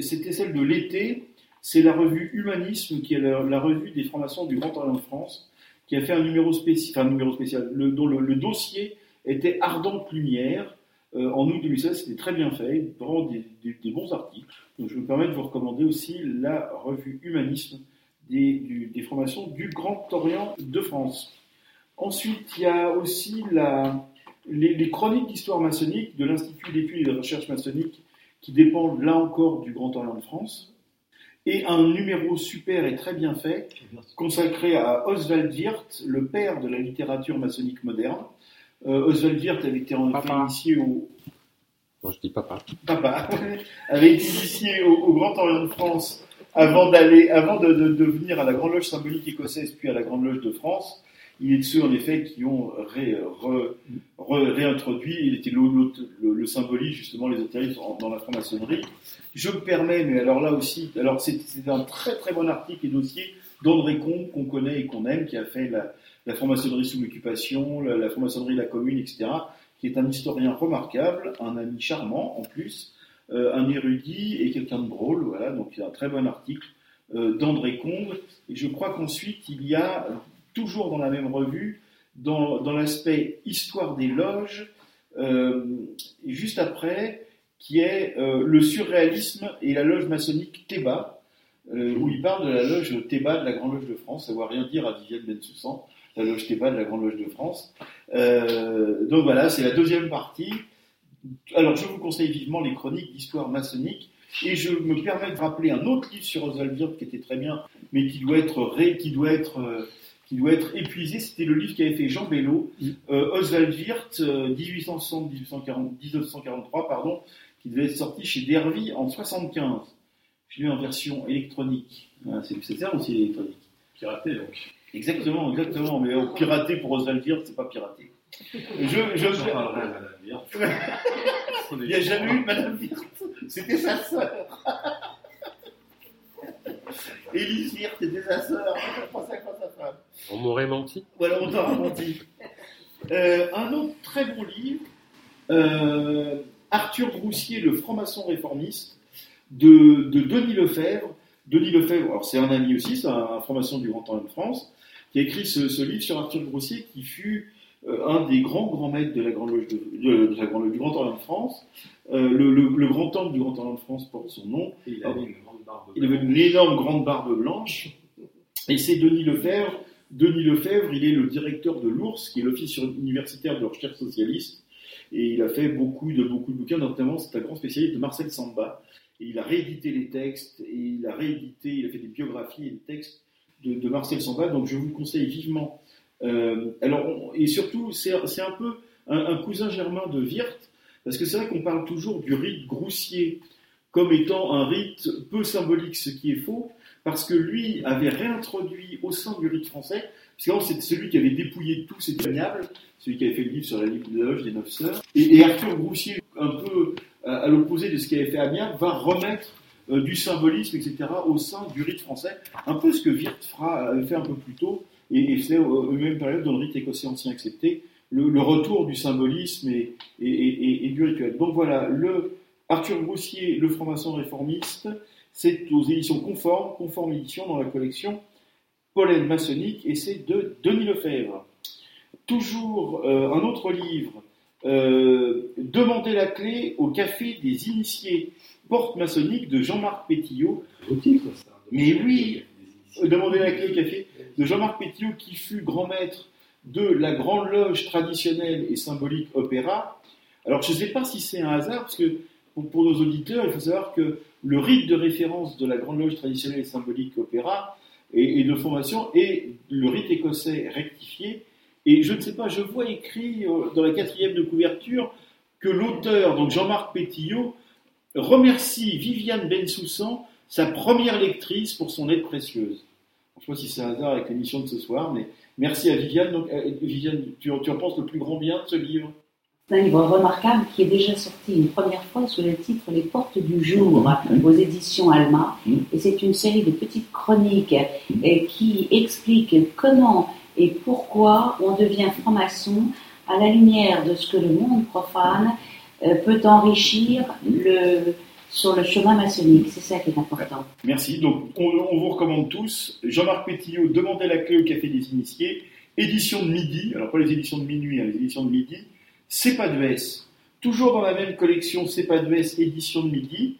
c'était celle de l'été. C'est la revue Humanisme, qui est la, la revue des francs-maçons du Grand Orient de France, qui a fait un numéro spécial, dont le, dossier était Ardente Lumière. Euh, en août 2016, c'était très bien fait, vraiment des, des- bons articles. Donc, je me permets de vous recommander aussi la revue Humanisme des, du- des formations du Grand Orient de France. Ensuite, il y a aussi les chroniques d'histoire maçonnique de l'Institut d'études et de recherche maçonnique qui dépendent là encore du Grand Orient de France. Et un numéro super et très bien fait consacré à Oswald Wirth, le père de la littérature maçonnique moderne. Euh, Oswald Wirth avait été initié au, Moi, je dis papa. papa avait été initié au, au Grand Orient de France avant d'aller, avant de, de- de venir à la Grande Loge symbolique écossaise puis à la Grande Loge de France. Il est de ceux en effet qui ont ré- re- re- réintroduit, il était le, le, le- le symbolisme justement l'ésotérisme en- dans la franc-maçonnerie. Je me permets, mais alors là aussi, alors c'est un très très bon article et dossier d'André Combe qu'on connaît et qu'on aime, qui a fait la, la franc-maçonnerie sous l'occupation, la, la franc-maçonnerie de la commune, etc., qui est un historien remarquable, un ami charmant en plus, euh, un érudit et quelqu'un de drôle, voilà, donc il y a un très bon article euh, d'André Combe, et je crois qu'ensuite il y a, toujours dans la même revue, dans, dans l'aspect histoire des loges, euh, juste après, qui est euh, le surréalisme et la loge maçonnique Théba, euh, où il parle de la loge Théba de la Grande Loge de France, ça ne veut rien dire à Vivienne Bensoussan, la loge Théba de la Grande Loge de France. Euh, donc voilà, c'est la deuxième partie. Alors je vous conseille vivement les chroniques d'histoire maçonnique, et je me permets de rappeler un autre livre sur Oswald Wirth qui était très bien, mais qui doit être, ré, qui doit être, qui doit être épuisé. C'était le livre qu'avait fait Jean Bello, euh, Oswald Wirth, euh, 1860-1943, pardon, qui devait être sorti chez Dervy en 75. Je l'ai en version électronique. C'est c'est ça aussi électronique? Piraté donc. Exactement, exactement. Mais euh, piraté pour Oswald Wirth, c'est pas piraté. Je. Il n'y a jamais eu Madame Wirth. C'était sa sœur. Élise Wirth était sa sœur. On m'aurait menti. Voilà, on t'a menti. Euh, un autre très bon livre, euh, Arthur Broussier, le franc-maçon réformiste, de, de Denis Lefebvre. Denis Lefebvre, alors c'est un ami aussi, c'est un, franc-maçon du Grand Orient de France, qui a écrit ce, ce livre sur Arthur Broussier, qui fut euh, un des grands grands maîtres de la Grande Loge de, de- de la Grande Loge du Grand Orient de France. Euh, le, le- le grand temple du Grand Orient de France porte son nom. Et il avait une grande barbe. Il avait une énorme grande barbe blanche. Et c'est Denis Lefebvre. Denis Lefebvre, il est le directeur de l'OURSS, qui est l'Office universitaire de recherche socialiste. Et il a fait beaucoup de, beaucoup de bouquins, notamment c'est un grand spécialiste de Marcel Samba. Et il a réédité les textes, et il a réédité, il a fait des biographies et des textes de, Marcel Samba. Donc je vous le conseille vivement. Euh, alors, et surtout, c'est un peu un, un cousin germain de Wirth, parce que c'est vrai qu'on parle toujours du rite groussier comme étant un rite peu symbolique, ce qui est faux, parce que lui avait réintroduit au sein du rite français, parce qu'avant c'était celui qui avait dépouillé tout, c'était Gagnable, celui qui avait fait le livre sur la livre de loge des neuf sœurs, et, Arthur Groussier, un peu à, à l'opposé de ce qu'avait fait Amiens, va remettre euh, du symbolisme, etc., au sein du rite français, un peu ce que Wirth fera, avait fait un peu plus tôt, et, et c'est aux, mêmes périodes dans le rite écossais ancien accepté, le, retour du symbolisme et du rituel. Donc voilà, le Arthur Groussier, le franc-maçon réformiste, c'est aux éditions Conforme, Conforme édition dans la collection Pollen maçonnique, et c'est de Denis Lefebvre. Toujours euh, un autre livre, euh, Demander la clé au café des initiés, porte maçonnique de Jean-Marc Pétillot. Mais oui, euh, Demander la clé au café de Jean-Marc Pétillot, qui fut grand maître de la grande loge traditionnelle et symbolique opéra. Alors je ne sais pas si c'est un hasard, parce que pour, pour nos auditeurs, il faut savoir que le rite de référence de la grande loge traditionnelle et symbolique opéra et, de formation est le rite écossais rectifié. Et je ne sais pas, je vois écrit euh, dans la quatrième de couverture que l'auteur, donc Jean-Marc Pétillot, remercie Viviane Bensoussan, sa première lectrice, pour son aide précieuse. Je ne sais pas si c'est un hasard avec l'émission de ce soir, mais merci à Viviane. Donc, euh, Viviane, tu, tu en penses le plus grand bien de ce livre? Un livre remarquable qui est déjà sorti une première fois sous le titre Les Portes du Jour aux éditions Alma. Et c'est une série de petites chroniques euh, qui expliquent comment et pourquoi on devient franc-maçon à la lumière de ce que le monde profane euh, peut enrichir le, sur le chemin maçonnique. C'est ça qui est important. Merci. Donc, on, on vous recommande tous. Jean-Marc Pétillot, Demandez la clé au Café des Initiés. Édition de midi. Alors, pas les éditions de minuit, hein, les éditions de midi. C'est pas de S. Toujours dans la même collection, C'est pas de S, édition de midi.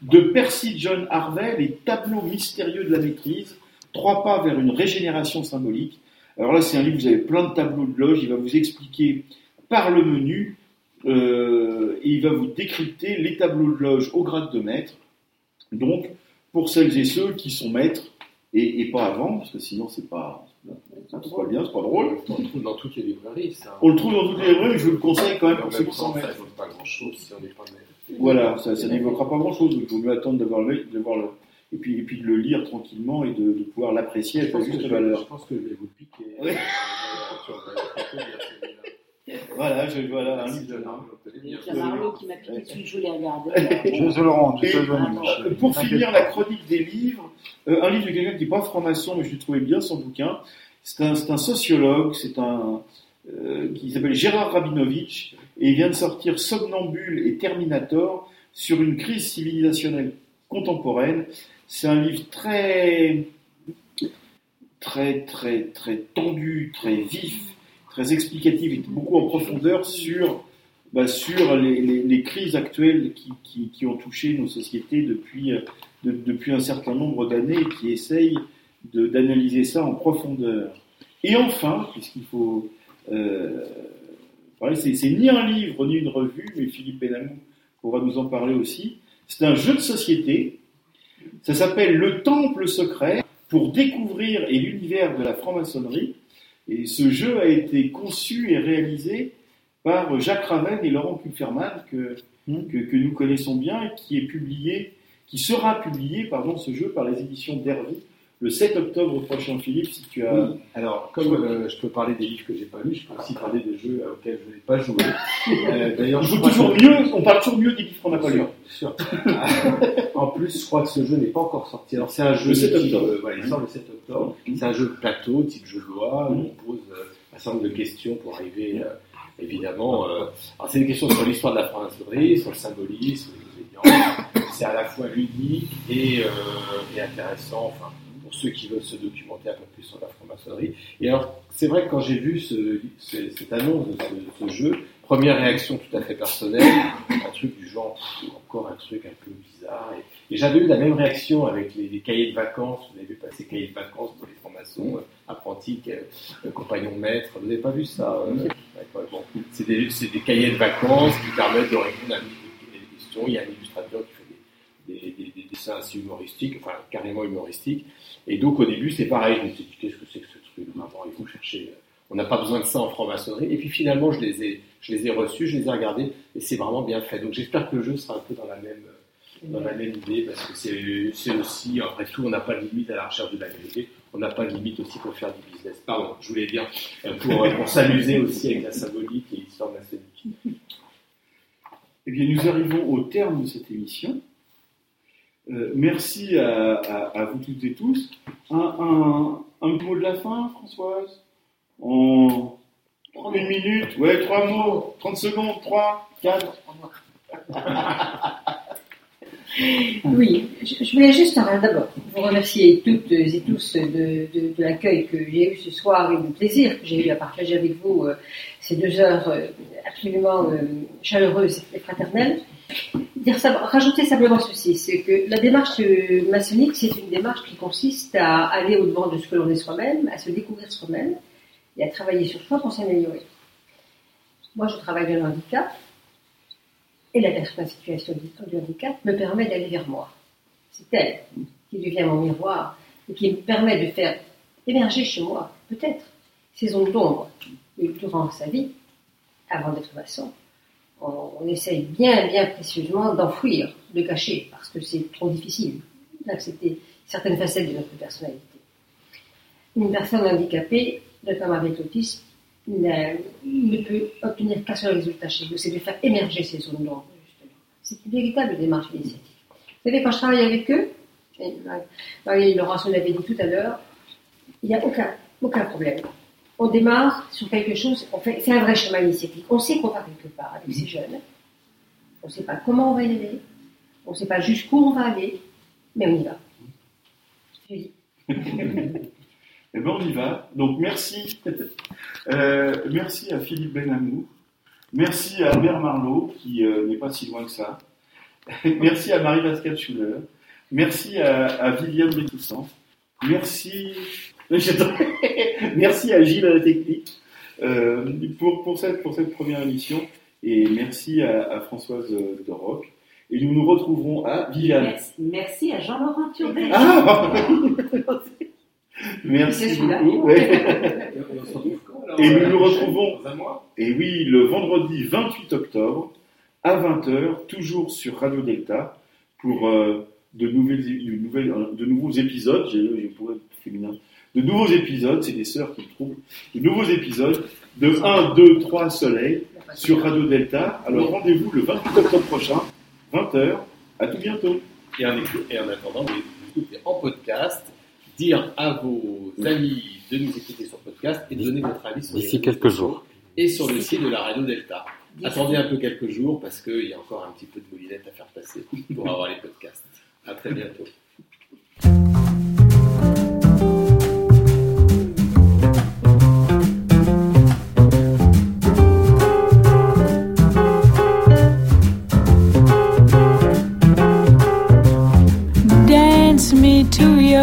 De Percy John Harvey, Les tableaux mystérieux de la maîtrise. Trois pas vers une régénération symbolique. Alors là, c'est un livre, vous avez plein de tableaux de loge. Il va vous expliquer par le menu euh, et il va vous décrypter les tableaux de loge au grade de maître. Donc, pour celles et ceux qui sont maîtres et, et pas avant, parce que sinon c'est pas, c'est pas bien, c'est pas drôle. On le trouve dans toutes les librairies, ça. On le trouve dans toutes les librairies, mais je vous le conseille quand même pour ceux qui sont temps, ça maîtres. évoque pas grand chose si on n'est pas. Voilà, ça, ça n'évoquera pas grand-chose, donc il vaut mieux attendre d'avoir l'œil, de voir le, et puis, et puis de le lire tranquillement et de, de pouvoir l'apprécier à sa juste valeur. je pense que je vais vous piquer. Ouais. Voilà, je, voilà un livre de. Il y a Marlowe qui m'a piqué dessus, je voulais regarder. Je te le rendre, je te le donne. Pour finir la chronique des livres, euh, un livre de quelqu'un qui n'est pas franc-maçon, mais je l'ai trouvé bien son bouquin. C'est un, c'est un sociologue, c'est un euh, qui s'appelle Gérard Rabinovitch, et il vient de sortir Somnambule et Terminator sur une crise civilisationnelle contemporaine. C'est un livre très, très, très, très tendu, très vif, très explicatif et beaucoup en profondeur sur bah, les, crises actuelles qui, ont touché nos sociétés depuis, euh, de- depuis un certain nombre d'années et qui essayent de- d'analyser ça en profondeur. Et enfin, puisqu'il faut... Euh, c'est ni un livre ni une revue, mais Philippe Benamou pourra nous en parler aussi. C'est un jeu de société. Ça s'appelle Le Temple secret pour découvrir et l'univers de la franc-maçonnerie. Et ce jeu a été conçu et réalisé par Jacques Raven et Laurent Kupferman, que, que, que nous connaissons bien, et qui est publié, qui sera publié, pardon, ce jeu par les éditions d'Hervy le 7 octobre prochain. Philippe, si tu as. Oui. Alors, comme euh, je peux parler des livres que j'ai pas lus, je peux aussi parler des jeux auxquels je n'ai pas joué. Euh, D'ailleurs, On je joue toujours que- mieux, on parle toujours mieux des livres qu'on n'a pas lus. Sûr. en plus, je crois que ce jeu n'est pas encore sorti. Alors, c'est un jeu Le 7 type, octobre. euh, voilà, il sort le 7 octobre. C'est un jeu de plateau, type jeu de loi, où on pose euh, un certain nombre de questions pour arriver, euh, évidemment. alors, c'est des questions sur l'histoire de la franc-maçonnerie, sur le symbolisme, les ingrédients. C'est à la fois ludique et, et intéressant. Enfin, pour ceux qui veulent se documenter un peu plus sur la franc-maçonnerie. Et alors, c'est vrai que quand j'ai vu ce, ce- cette annonce de ce, ce jeu, première réaction tout à fait personnelle, un truc du genre, encore un truc un peu bizarre. Et, et j'avais eu la même réaction avec les, les cahiers de vacances. Vous avez vu passer cahiers de vacances pour les francs-maçons, euh, apprentis, euh, compagnons de maître. Vous n'avez pas vu ça euh, bon. C'est des, cahiers de vacances qui permettent de répondre à des questions. Il y a un illustrateur qui fait des, des, des- des dessins assez humoristiques, enfin carrément humoristiques. Et donc au début c'est pareil, je me suis dit qu'est-ce que c'est que ce truc Vraiment, il faut chercher. On n'a pas besoin de ça en franc-maçonnerie. Et puis finalement je les ai, je les ai reçus, je les ai regardés et c'est vraiment bien fait. Donc j'espère que le jeu sera un peu dans la même, dans la même idée, parce que c'est aussi, après tout, on n'a pas de limite à la recherche de la vérité, on n'a pas de limite aussi pour faire du business. Pardon, je voulais dire, euh, pour, euh, pour s'amuser aussi avec la symbolique et l'histoire maçonnique. Eh bien, nous arrivons au terme de cette émission. Euh, merci à, à- à vous toutes et tous. Un, un, un mot de la fin, Françoise? En une minute Ouais, trois mots, 30 secondes, trois, quatre. Oui, je, voulais juste euh, d'abord vous remercier toutes et tous de, de- de l'accueil que j'ai eu ce soir et du plaisir que j'ai eu à partager avec vous euh, ces deux heures euh, absolument euh, chaleureuses et fraternelles. Dire rajouter simplement ceci, c'est que la démarche maçonnique, c'est une démarche qui consiste à aller au-devant de ce que l'on est soi-même, à se découvrir soi-même et à travailler sur soi pour s'améliorer. Moi, je travaille dans le handicap, et la personne en situation de handicap me permet d'aller vers moi. C'est elle qui devient mon miroir et qui me permet de faire émerger chez moi, peut-être, ces zones d'ombre. Et durant sa vie, avant d'être maçon, on, on essaye bien, bien précieusement d'enfouir, de cacher, parce que c'est trop difficile d'accepter certaines facettes de notre personnalité. Une personne handicapée, notamment avec l'autisme, ne peut obtenir qu'un seul résultat chez vous, c'est de faire émerger ces zones d'ombre, justement. C'est une véritable démarche d'initiative. Vous savez, quand je travaille avec eux, et Marie Laurence l'avait dit tout à l'heure, il n'y a aucun, problème. On démarre sur quelque chose, c'est un vrai chemin initiatique. On sait qu'on va quelque part avec ces jeunes. On ne sait pas comment on va y aller, on ne sait pas jusqu'où on va aller, mais on y va. Je dis. Eh ben, on y va. Donc, merci. Euh, merci à Philippe Benamour. Merci à Albert Marlot, qui euh, n'est pas si loin que ça. merci à Marie-Pascale Schuller. Merci à, à Viviane Bétoussan. Merci. Merci à Gilles à la technique euh, pour, pour, cette, pour cette première émission. Et merci à, à Françoise euh, de Roc. Et nous nous retrouverons à Viviane. Merci, merci à Jean-Laurent Turbet. Ah Merci beaucoup. Ouais. Et nous nous retrouvons, et oui, le vendredi 28 octobre à 20h, toujours sur Radio Delta, pour euh, de, nouvelles, de, nouvelles- euh, de nouveaux épisodes. J'ai féminin. De nouveaux épisodes, c'est des sœurs qui me trouvent. De nouveaux épisodes de 1, 2, 3 soleil sur Radio Delta. Alors rendez-vous le 28 octobre prochain, 20h. À tout bientôt. Et en, et en attendant, vous écoutez en podcast, dire à vos amis de nous écouter sur podcast et de donner votre avis sur D'ici quelques jours. et sur le site de la radio Delta. Attendez un peu quelques jours parce qu'il y a encore un petit peu de moulinette à faire passer pour avoir les podcasts. À très bientôt.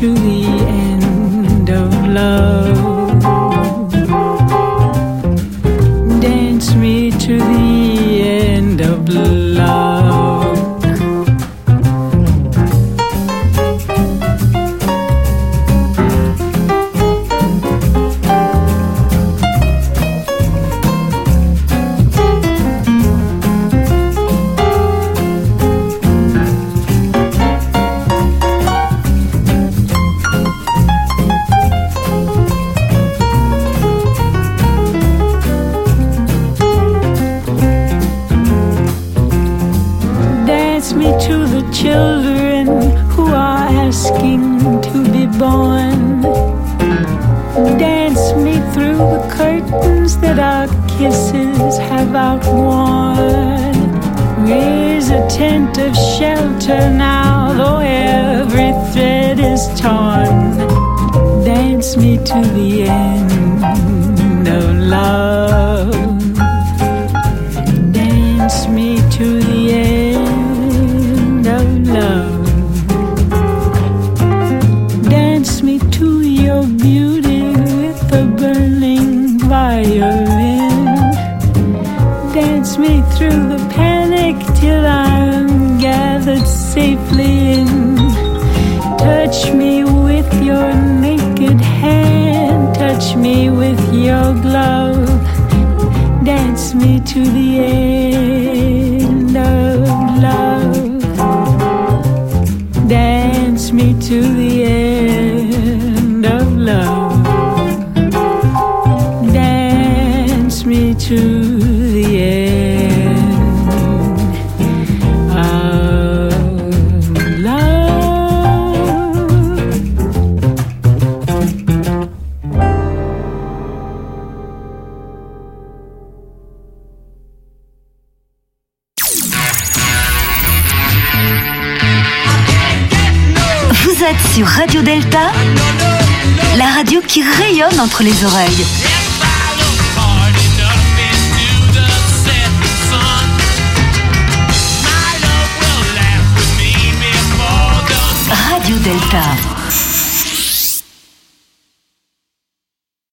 to the end of love.